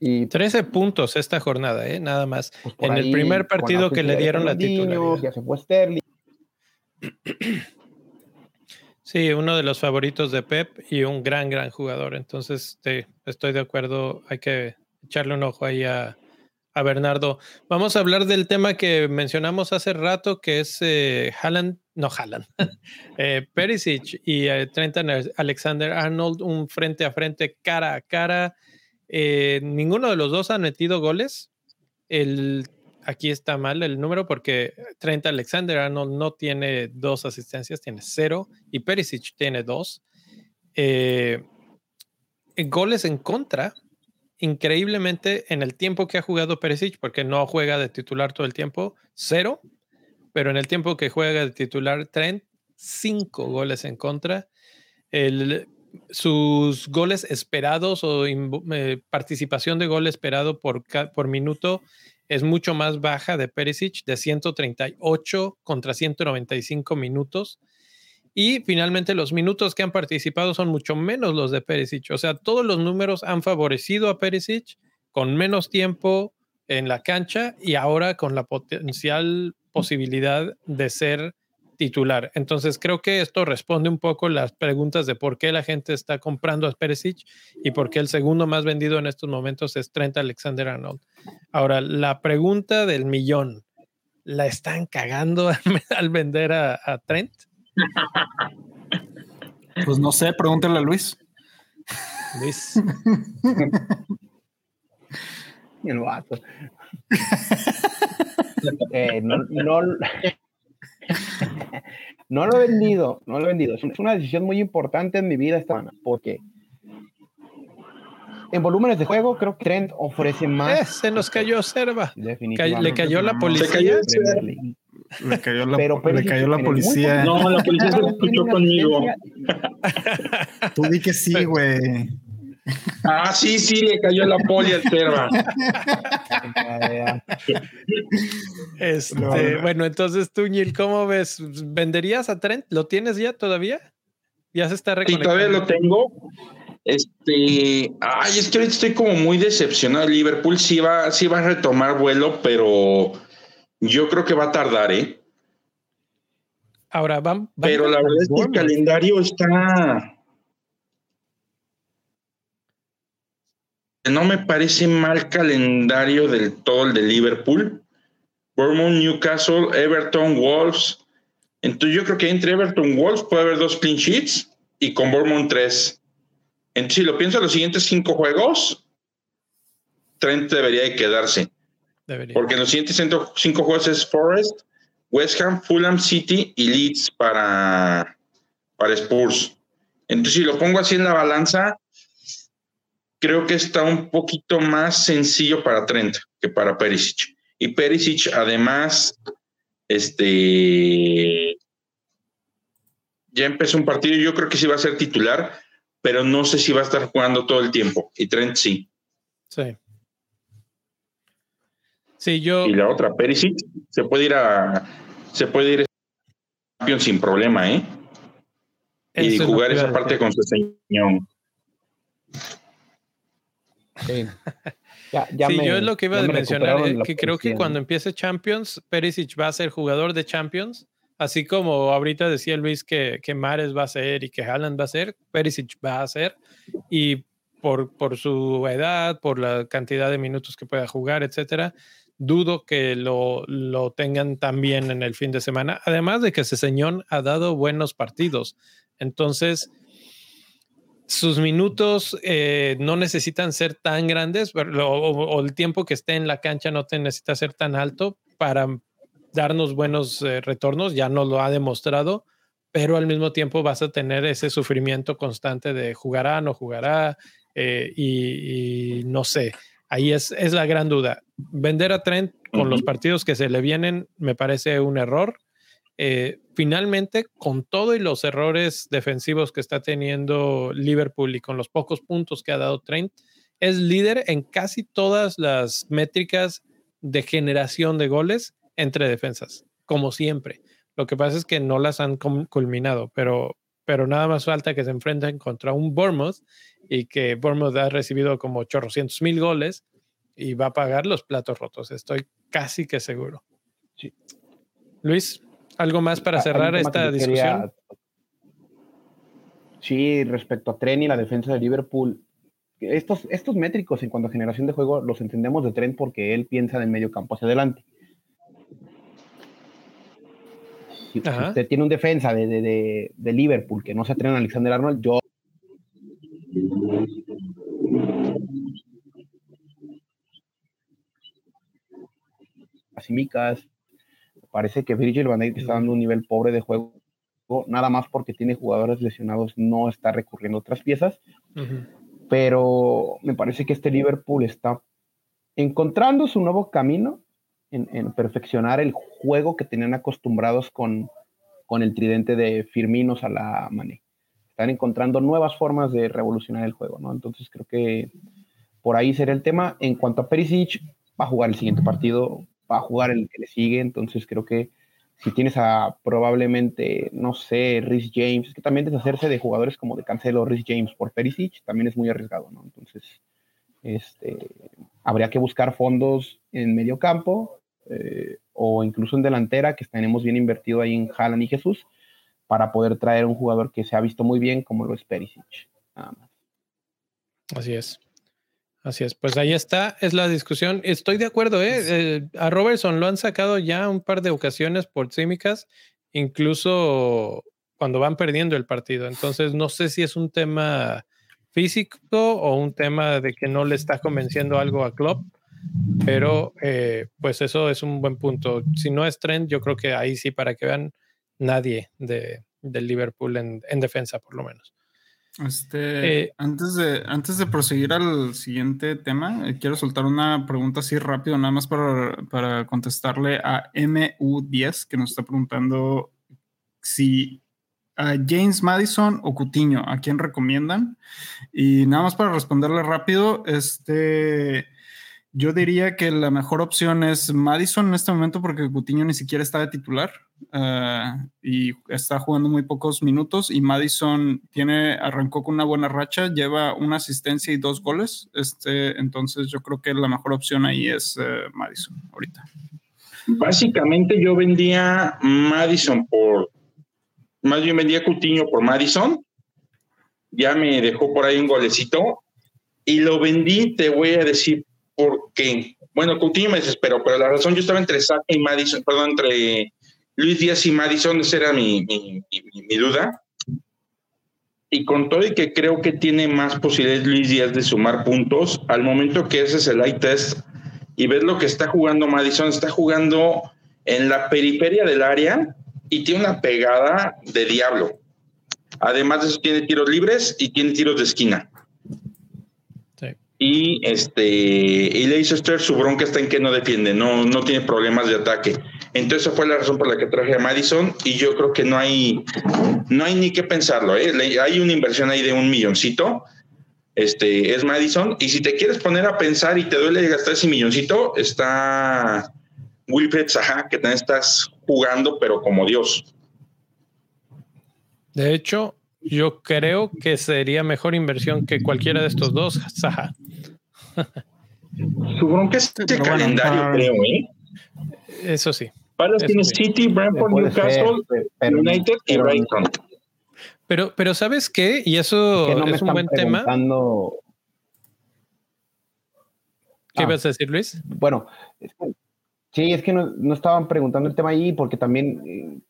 Y
13 puntos esta jornada, ¿eh? nada más.
pues,
En el primer partido que le dieron la titularidad.
Ya se fue Sterling. <clears throat>
Sí, uno de los favoritos de Pep y un gran, gran jugador. Entonces, sí, estoy de acuerdo. Hay que echarle un ojo ahí a, a Bernardo. Vamos a hablar del tema que mencionamos hace rato, que es eh, Haaland, no Haaland, <laughs> eh, Perisic y eh, Alexander Arnold, un frente a frente, cara a cara. Eh, ninguno de los dos han metido goles. El, aquí está mal el número porque Trent Alexander Arnold no tiene dos asistencias, tiene cero y Perisic tiene dos. Eh, goles en contra, increíblemente en el tiempo que ha jugado Perisic, porque no juega de titular todo el tiempo, cero, pero en el tiempo que juega de titular Trent, cinco goles en contra. El, sus goles esperados o eh, participación de gol esperado por, por minuto es mucho más baja de Perisic, de 138 contra 195 minutos. Y finalmente los minutos que han participado son mucho menos los de Perisic. O sea, todos los números han favorecido a Perisic con menos tiempo en la cancha y ahora con la potencial posibilidad de ser titular. Entonces creo que esto responde un poco las preguntas de por qué la gente está comprando a Perisic y por qué el segundo más vendido en estos momentos es Trent Alexander Arnold. Ahora, la pregunta del millón, ¿la están cagando <laughs> al vender a, a Trent?
Pues no sé, pregúntale a Luis.
Luis.
El vato. <laughs> eh, no, no, <laughs> no, lo he vendido, no lo he vendido. Es una decisión muy importante en mi vida esta semana, porque en volúmenes de juego creo que Trent ofrece más.
Eh, se nos cayó Serva.
Definitivamente.
Le cayó la policía.
cayó
Le cayó la,
Pero
le
Perisic
cayó la policía.
No, la policía se escuchó conmigo.
Tú di que sí, güey.
Ah, sí, sí, le cayó la poli al Terva.
este, bueno, entonces tú, Neil, ¿cómo ves? ¿Venderías a Trent? ¿Lo tienes ya todavía? Ya se está
reconectando. Sí, todavía lo tengo. Este, ay, es que estoy como muy decepcionado. Liverpool sí va, sí va a retomar vuelo, pero yo creo que va a tardar, ¿eh?
Ahora van.
pero la verdad es que el calendario está. No me parece mal calendario del todo el de Liverpool. Bournemouth, Newcastle, Everton, Wolves. Entonces yo creo que entre Everton y Wolves puede haber dos clean sheets y con Bournemouth tres. Entonces, si lo pienso, los siguientes cinco juegos, Trent debería de quedarse. Porque en los siguientes cinco juegos es Forest, West Ham, Fulham City y Leeds para, para Spurs. Entonces, si lo pongo así en la balanza, creo que está un poquito más sencillo para Trent que para Perisic. Y Perisic, además, este ya empezó un partido, yo creo que sí va a ser titular, pero no sé si va a estar jugando todo el tiempo. Y Trent sí.
Sí. Sí, yo.
Y la otra, Perisic, se puede ir a. Se puede ir a sin problema, ¿eh? y jugar esa parte con su señor. <laughs>
Sí. yo es lo que iba a mencionar, eh, que creo que cuando empiece Champions, Perisic va a ser jugador de Champions Así como ahorita decía Luis que, que Mares va a ser y que Haaland va a ser, Perisic va a ser. Y por, por su edad, por la cantidad de minutos que pueda jugar, etcétera, dudo que lo, lo, tengan también en el fin de semana. Además de que ese señor ha dado buenos partidos. Entonces, sus minutos eh, no necesitan ser tan grandes o, el tiempo que esté en la cancha no te necesita ser tan alto para darnos buenos eh, retornos, ya nos lo ha demostrado, pero al mismo tiempo vas a tener ese sufrimiento constante de jugará, no jugará, eh, y, no sé, ahí es, es la gran duda. Vender a Trent con los partidos que se le vienen me parece un error. Eh, finalmente, con todo y los errores defensivos que está teniendo Liverpool y con los pocos puntos que ha dado Trent, es líder en casi todas las métricas de generación de goles entre defensas, como siempre. Lo que pasa es que no las han culminado, pero, pero nada más falta que se enfrenten contra un Bournemouth y que Bournemouth ha recibido como 800 mil goles y va a pagar los platos rotos. Estoy casi que seguro. Luis, ¿algo más para cerrar esta discusión?
Sí, respecto a Tren y la defensa de Liverpool, estos, estos métricos en cuanto a generación de juego los entendemos de Tren porque él piensa del medio campo hacia adelante. Si, usted tiene un defensa de, de, de, Liverpool que no se atreve a Alexander Arnold, yo Micas, parece que Virgil van Dijk está dando un nivel pobre de juego, nada más porque tiene jugadores lesionados, no está recurriendo a otras piezas, pero me parece que este Liverpool está encontrando su nuevo camino en, perfeccionar el juego que tenían acostumbrados con, con el tridente de Firminos a la Mané. Están encontrando nuevas formas de revolucionar el juego, ¿no? Entonces creo que por ahí será el tema. En cuanto a Perisic, va a jugar el siguiente partido, va a jugar el que le sigue, entonces creo que si tienes a probablemente, no sé, Rhys James, es que también deshacerse de jugadores como de Cancelo, Rhys James por Perisic también es muy arriesgado, ¿no? Entonces, este, habría que buscar fondos en medio campo eh, o incluso en delantera, que tenemos bien invertido ahí en Haaland y Jesús, para poder traer un jugador que se ha visto muy bien como lo es Perisic.
Así es. Así es, pues ahí está, es la discusión. Estoy de acuerdo, ¿eh? ¿eh? a Robertson lo han sacado ya un par de ocasiones por címicas, incluso cuando van perdiendo el partido. Entonces, no sé si es un tema físico o un tema de que no le está convenciendo algo a Klopp, pero eh, pues eso es un buen punto. Si no es Trent, yo creo que ahí sí, para que vean, nadie de, del Liverpool en, defensa, por lo menos.
Este, eh, antes, de, antes de proseguir al siguiente tema, eh, quiero soltar una pregunta así rápido, nada más para, para contestarle a MU10, que nos está preguntando si James Madison o Cutiño, ¿a quién recomiendan? Y nada más para responderle rápido, este, yo diría que la mejor opción es Madison en este momento porque Cutiño ni siquiera está de titular eh, y está jugando muy pocos minutos y Madison tiene, arrancó con una buena racha, lleva una asistencia y dos goles, este, entonces yo creo que la mejor opción ahí es eh, Madison ahorita.
Básicamente yo vendía Madison por, más bien vendía Cutiño por Madison, ya me dejó por ahí un golecito y lo vendí, te voy a decir por qué. Bueno, Coutinho me desesperó, pero la razón yo estaba entre Saka y Madison, perdón, entre Luis Díaz y Madison, esa era mi, mi, duda. Y con todo y que creo que tiene más posibilidades Luis Díaz de sumar puntos, al momento que haces el eye test y ves lo que está jugando Madison, está jugando en la periferia del área y tiene una pegada de diablo. Además de eso, tiene tiros libres y tiene tiros de esquina. Y este y Leicester, su bronca está en que no defiende, no, no tiene problemas de ataque. Entonces, fue la razón por la que traje a Madison. Y yo creo que no hay, no hay ni que pensarlo. ¿eh? Hay una inversión ahí de un milloncito este, es Madison. Y si te quieres poner a pensar y te duele gastar ese milloncito, está Wilfred Zaha, que también estás jugando, pero como Dios.
De hecho, yo creo que sería mejor inversión que cualquiera de estos dos, Zaha.
Su bronca es el calendario, creo, ¿eh?
Eso sí.
Para tiene City, Brentford, Newcastle, United y Brighton.
Pero, pero ¿sabes qué? Y eso es, un buen tema. ¿Qué ah. vas a decir, Luis?
Bueno, sí, es que no, estaban preguntando el tema ahí porque también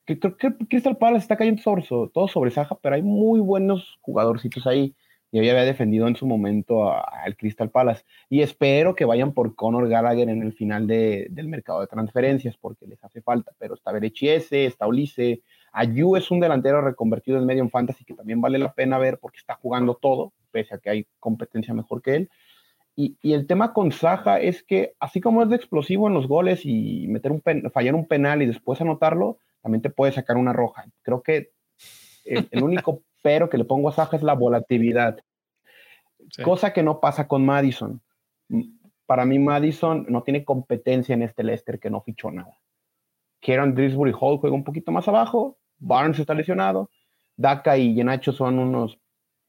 eh, creo que, Crystal Palace está cayendo sobre, todo sobre Saja, pero hay muy buenos jugadorcitos ahí. Y había defendido en su momento al Crystal Palace. Y espero que vayan por Conor Gallagher en el final del mercado de transferencias porque les hace falta. Pero está Berechiese, está Ulisse, Ayu es un delantero reconvertido en medio en fantasy que también vale la pena ver porque está jugando todo, pese a que hay competencia mejor que él. Y, el tema con Saja es que, así como es de explosivo en los goles y meter un fallar un penal y después anotarlo, también te puede sacar una roja. Creo que el, único pero que le pongo a Saja es la volatilidad, cosa que no pasa con Madison. Para mí, Madison no tiene competencia en este Leicester que no fichó nada. Kieran Drisbury Hall juega un poquito más abajo, Barnes está lesionado, Daka y Yenacho son unos,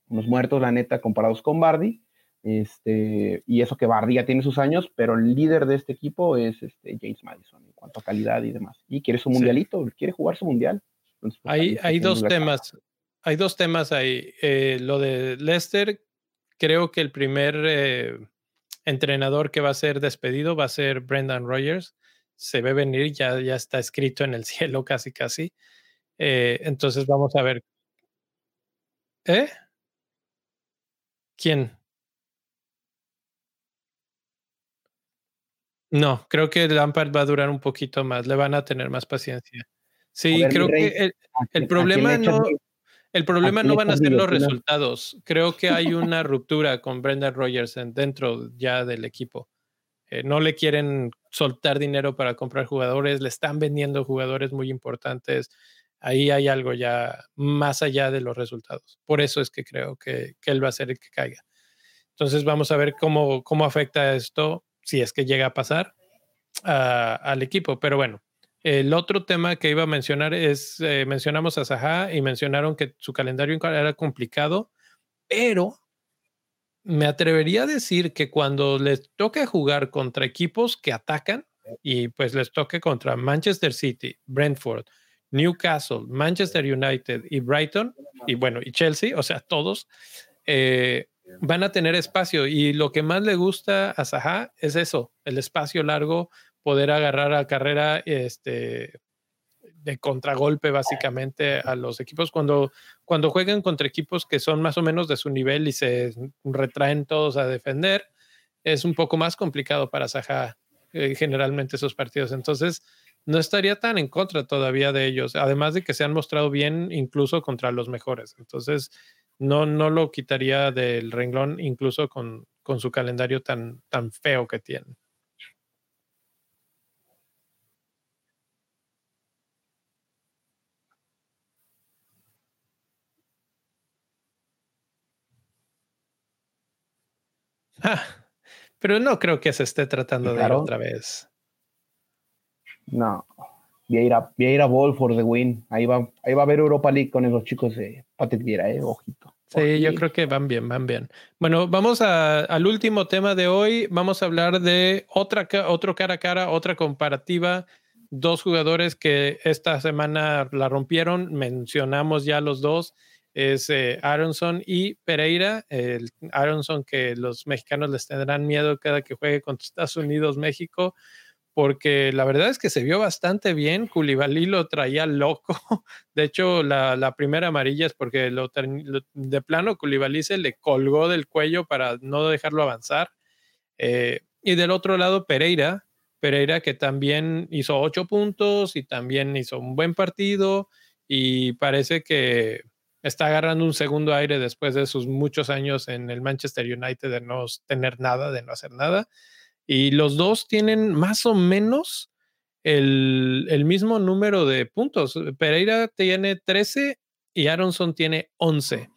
unos muertos, la neta, comparados con Bardi. Este, y eso que Bardi ya tiene sus años, pero el líder de este equipo es este, James Madison en cuanto a calidad y demás. Y quiere su mundialito, quiere jugar su mundial.
Pues, hay, hay dos temas. Hay dos temas ahí. Eh, lo de Leicester, creo que el primer eh, entrenador que va a ser despedido va a ser Brendan Rogers. Se ve venir, ya, ya está escrito en el <laughs> cielo casi casi. Eh, entonces vamos a ver. ¿Eh? ¿Quién? No, creo que Lampard va a durar un poquito más, le van a tener más paciencia. Sí, creo que el, problema no, el problema no van a ser los resultados. Creo que hay <laughs> una ruptura con Brendan Rogers dentro ya del equipo. Eh, no le quieren soltar dinero para comprar jugadores, le están vendiendo jugadores muy importantes ahí hay algo ya más allá de los resultados. Por eso es que creo que, él va a ser el que caiga. Entonces vamos a ver cómo, cómo afecta esto, si es que llega a pasar al equipo. Pero bueno, el otro tema que iba a mencionar es, eh, mencionamos a Zaha y mencionaron que su calendario era complicado, pero me atrevería a decir que cuando les toque jugar contra equipos que atacan, y pues les toque contra Manchester City, Brentford, Newcastle, Manchester United y Brighton, y bueno, y Chelsea, o sea, todos eh, van a tener espacio. Y lo que más le gusta a Zaha es eso, el espacio largo, poder agarrar a carrera este, de contragolpe básicamente a los equipos. Cuando, cuando juegan contra equipos que son más o menos de su nivel y se retraen todos a defender, es un poco más complicado para Zaha eh, generalmente esos partidos. Entonces, no estaría tan en contra todavía de ellos, además de que se han mostrado bien incluso contra los mejores. Entonces, no, no lo quitaría del renglón incluso con, con su calendario tan, tan feo que tiene. Ah, <laughs> pero no creo que se esté tratando de ir otra vez.
No. Vieira, Vieira Ball for the win. Ahí va, ahí va a haber Europa League con esos chicos de Patrick Vieira, eh, ojito.
Sí, yo creo que van bien, van bien. Bueno, vamos al último tema de hoy. Vamos a hablar de otra, otro cara a cara, otra comparativa. Dos jugadores que esta semana la rompieron. Mencionamos ya los dos. Es eh, Aronson y Pereira. El Aronson que los mexicanos les tendrán miedo cada que juegue contra Estados Unidos, México porque la verdad es que se vio bastante bien. Culibalí lo traía loco. <laughs> De hecho, la, primera amarilla es porque lo, de plano Culibalí se le colgó del cuello para no dejarlo avanzar. Eh, y del otro lado, Pereira. Pereira que también hizo ocho puntos y también hizo un buen partido y parece que está agarrando un segundo aire después de sus muchos años en el Manchester United de no tener nada, de no hacer nada. Y los dos tienen más o menos el, mismo número de puntos. Pereira tiene 13 y Aronson tiene 11.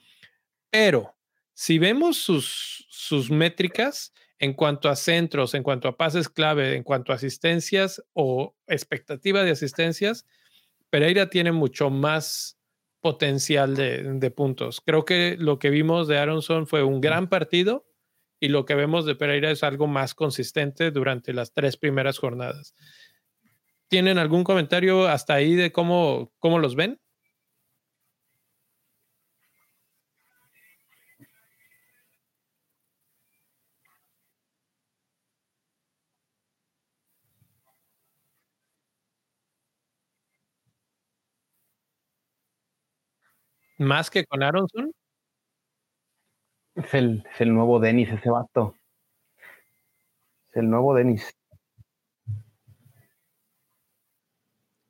Pero si vemos sus, sus métricas en cuanto a centros, en cuanto a pases clave, en cuanto a asistencias o expectativa de asistencias, Pereira tiene mucho más potencial de, de, puntos. Creo que lo que vimos de Aronson fue un gran partido y lo que vemos de Pereira es algo más consistente durante las tres primeras jornadas. ¿Tienen algún comentario hasta ahí de cómo, cómo los ven? ¿Más que con Aronson?
Es el, nuevo Denis, ese vato. Es el nuevo Denis.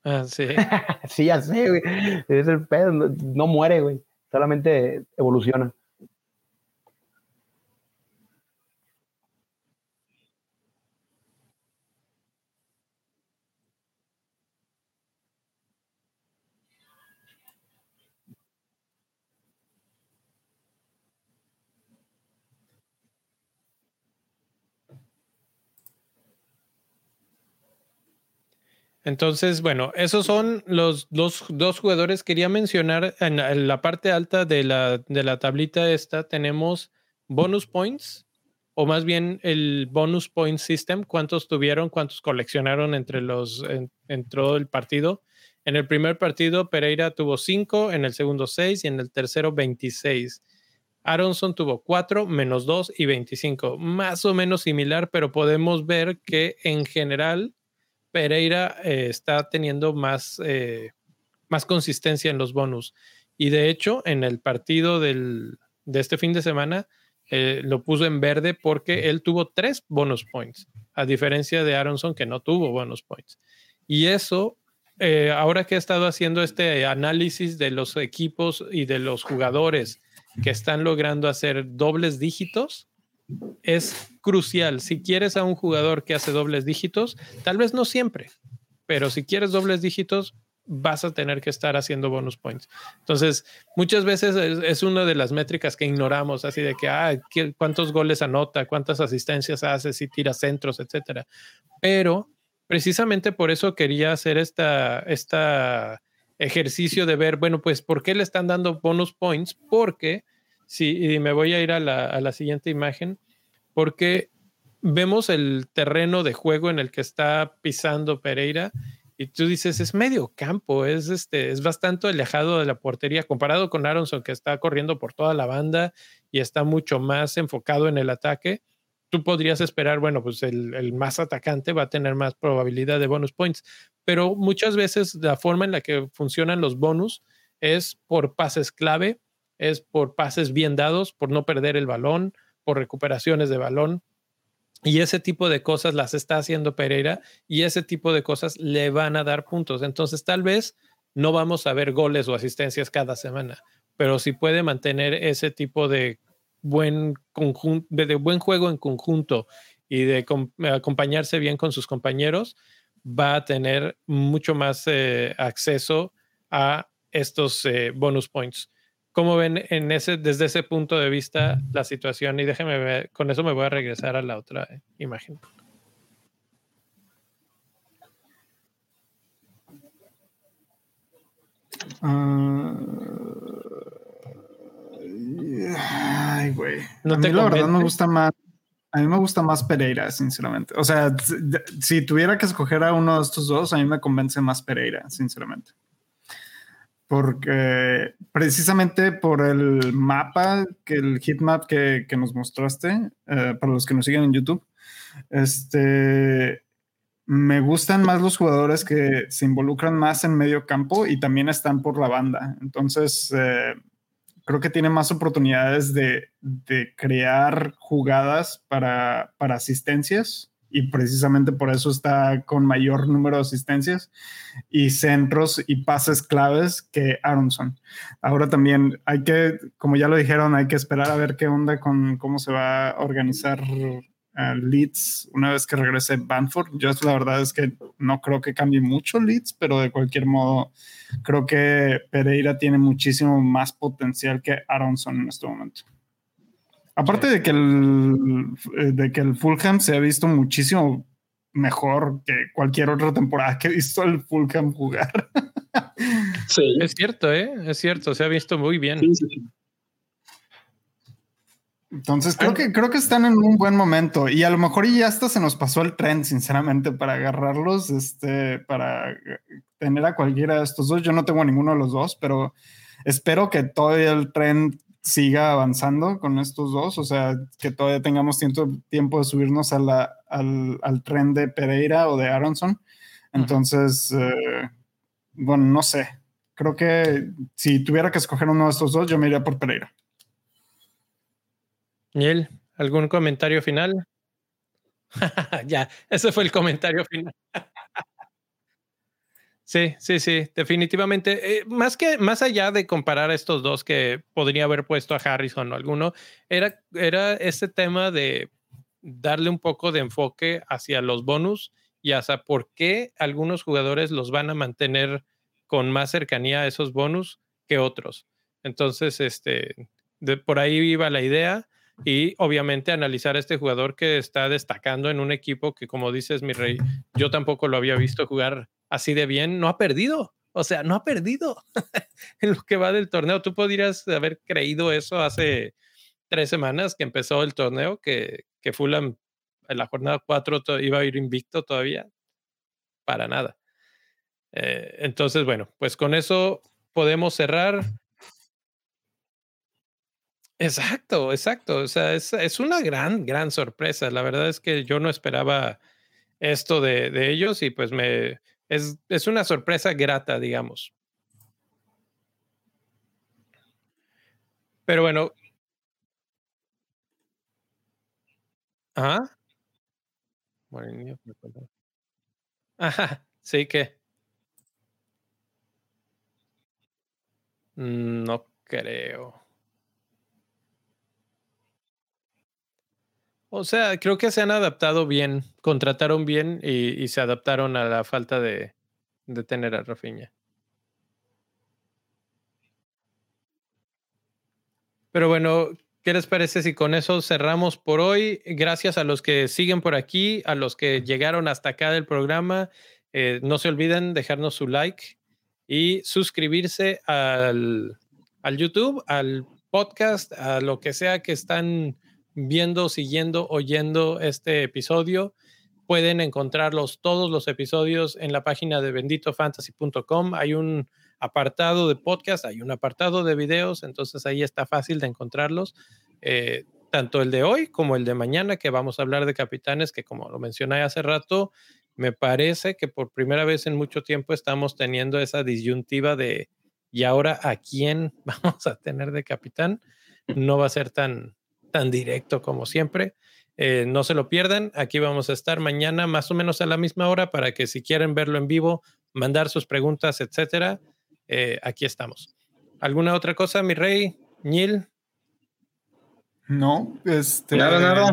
Ah, sí. <laughs>
sí, ya sé, güey. Es el pedo. no muere, güey. Solamente evoluciona.
Entonces, bueno, esos son los dos, jugadores. Quería mencionar en, la parte alta de la, de la tablita esta tenemos bonus points, o más bien el bonus point system, cuántos tuvieron, cuántos coleccionaron entre los, en, todo el partido. En el primer partido, Pereira tuvo cinco, en el segundo seis y en el tercero 26. Aronson tuvo cuatro, menos dos y 25. Más o menos similar, pero podemos ver que en general Pereira eh, está teniendo más, eh, más consistencia en los bonus. Y de hecho, en el partido de este fin de semana, eh, lo puso en verde porque él tuvo tres bonus points, a diferencia de Aronson que no tuvo bonus points. Y eso, ahora que he estado haciendo este análisis de los equipos y de los jugadores que están logrando hacer dobles dígitos, es crucial. Si quieres a un jugador que hace dobles dígitos, tal vez no siempre, pero si quieres dobles dígitos, vas a tener que estar haciendo bonus points. Entonces, muchas veces es, una de las métricas que ignoramos, así de que, ah, cuántos goles anota, cuántas asistencias hace, si tira centros, etcétera. Pero precisamente por eso quería hacer esta, esta ejercicio de ver, bueno, pues, ¿por qué le están dando bonus points? Porque Sí, y me voy a ir a la, siguiente imagen, porque vemos el terreno de juego en el que está pisando Pereira y tú dices, es medio campo, es, este, es bastante alejado de la portería comparado con Aronson que está corriendo por toda la banda y está mucho más enfocado en el ataque. Tú podrías esperar, bueno, pues el, el más atacante va a tener más probabilidad de bonus points, pero muchas veces la forma en la que funcionan los bonus es por pases clave es por pases bien dados, por no perder el balón, por recuperaciones de balón. Y ese tipo de cosas las está haciendo Pereira y ese tipo de cosas le van a dar puntos. Entonces, tal vez no vamos a ver goles o asistencias cada semana, pero si puede mantener ese tipo de buen, de, buen juego en conjunto y de acompañarse bien con sus compañeros, va a tener mucho más eh, acceso a estos eh, bonus points. ¿Cómo ven en ese, desde ese punto de vista la situación? Y déjenme ver, con eso me voy a regresar a la otra imagen.
Ah, ay, güey. a mí la verdad me gusta más. A mí me gusta más Pereira, sinceramente. O sea, si tuviera que escoger a uno de estos dos, a mí me convence más Pereira, sinceramente. Porque precisamente por el mapa, que el heatmap que, que nos mostraste, eh, para los que nos siguen en YouTube, este, me gustan más los jugadores que se involucran más en medio campo y también están por la banda. Entonces, eh, creo que tiene más oportunidades de, crear jugadas para, asistencias y precisamente por eso está con mayor número de asistencias y centros y pases claves que Aronson. Ahora también hay que, como ya lo dijeron, hay que esperar a ver qué onda con cómo se va a organizar Leeds una vez que regrese Banford. Yo la verdad es que no creo que cambie mucho Leeds, pero de cualquier modo creo que Pereira tiene muchísimo más potencial que Aronson en este momento. Aparte de que el, eh, de que el Fulham se ha visto muchísimo mejor que cualquier otra temporada que he visto el Fulham jugar. <laughs>
Sí. Es cierto, ¿eh? Es cierto, se ha visto muy bien. Sí, sí,
entonces creo que creo que están en un buen momento y a lo mejor ya hasta se nos pasó el tren, sinceramente, para agarrarlos, este, para tener a cualquiera de estos dos. Yo no tengo ninguno de los dos, pero espero que todavía el tren siga avanzando con estos dos, o sea, que todavía tengamos tiempo, tiempo de subirnos a la, al, al, tren de Pereira o de Aronson. Entonces, eh, bueno, no sé. Creo que si tuviera que escoger uno de estos dos, yo me iría por Pereira.
Niel, ¿algún comentario final? <laughs> ya, ese fue el comentario final. <laughs> sí, sí, sí, definitivamente. Eh, más que más allá de comparar estos dos que podría haber puesto a Harrison o alguno, era, era este tema de darle un poco de enfoque hacia los bonus y hasta por qué algunos jugadores los van a mantener con más cercanía a esos bonus que otros. Entonces, este, de, por ahí iba la idea y obviamente analizar a este jugador que está destacando en un equipo que, como dices, mi rey, yo tampoco lo había visto jugar así de bien, no ha perdido. O sea, no ha perdido <laughs> en lo que va del torneo. Tú podrías haber creído eso hace tres semanas que empezó el torneo, que, que Fulham en la jornada 4 iba a ir invicto todavía. Para nada. Eh, entonces, bueno, pues con eso podemos cerrar. Exacto, exacto. O sea, es, es, una gran, gran sorpresa. La verdad es que yo no esperaba esto de, de ellos y pues me es, es, una sorpresa grata, digamos. Pero bueno. Ajá. Ajá, sí que. Mm, no creo. O sea, creo que se han adaptado bien, contrataron bien y, se adaptaron a la falta de, tener a Rafinha. Pero bueno, ¿qué les parece si con eso cerramos por hoy? Gracias a los que siguen por aquí, a los que llegaron hasta acá del programa. Eh, no se olviden dejarnos su like y suscribirse al, al YouTube, al podcast, a lo que sea que están viendo, siguiendo, oyendo este episodio. Pueden encontrarlos todos los episodios en la página de benditofantasy.com. Hay un apartado de podcast, hay un apartado de videos, entonces ahí está fácil de encontrarlos. Eh, tanto el de hoy como el de mañana, que vamos a hablar de capitanes, que como lo mencioné hace rato, me parece que por primera vez en mucho tiempo estamos teniendo esa disyuntiva de, ¿y ahora a quién <laughs> vamos a tener de capitán? No va a ser tan, tan directo como siempre. Eh, no se lo pierdan. Aquí vamos a estar mañana más o menos a la misma hora para que si quieren verlo en vivo, mandar sus preguntas, etcétera. Eh, aquí estamos. ¿Alguna otra cosa, mi rey? Nil.
No, este. Nada, nada.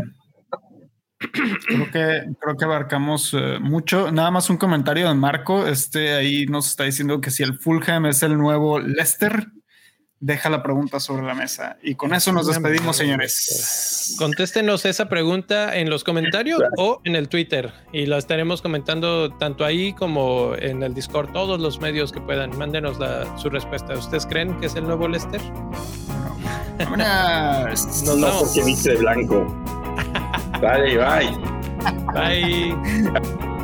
Creo que, creo que abarcamos eh, mucho. Nada más un comentario de Marco. Este ahí nos está diciendo que si el Fulham es el nuevo Leicester, deja la pregunta sobre la mesa. Y con eso nos despedimos, señores.
Contéstenos esa pregunta en los comentarios o en el Twitter y la estaremos comentando tanto ahí como en el Discord, todos los medios que puedan. Mándenos su respuesta. ¿Ustedes creen que es el nuevo Lester?
No, no, porque viste de blanco.
Vale, bye.
Bye.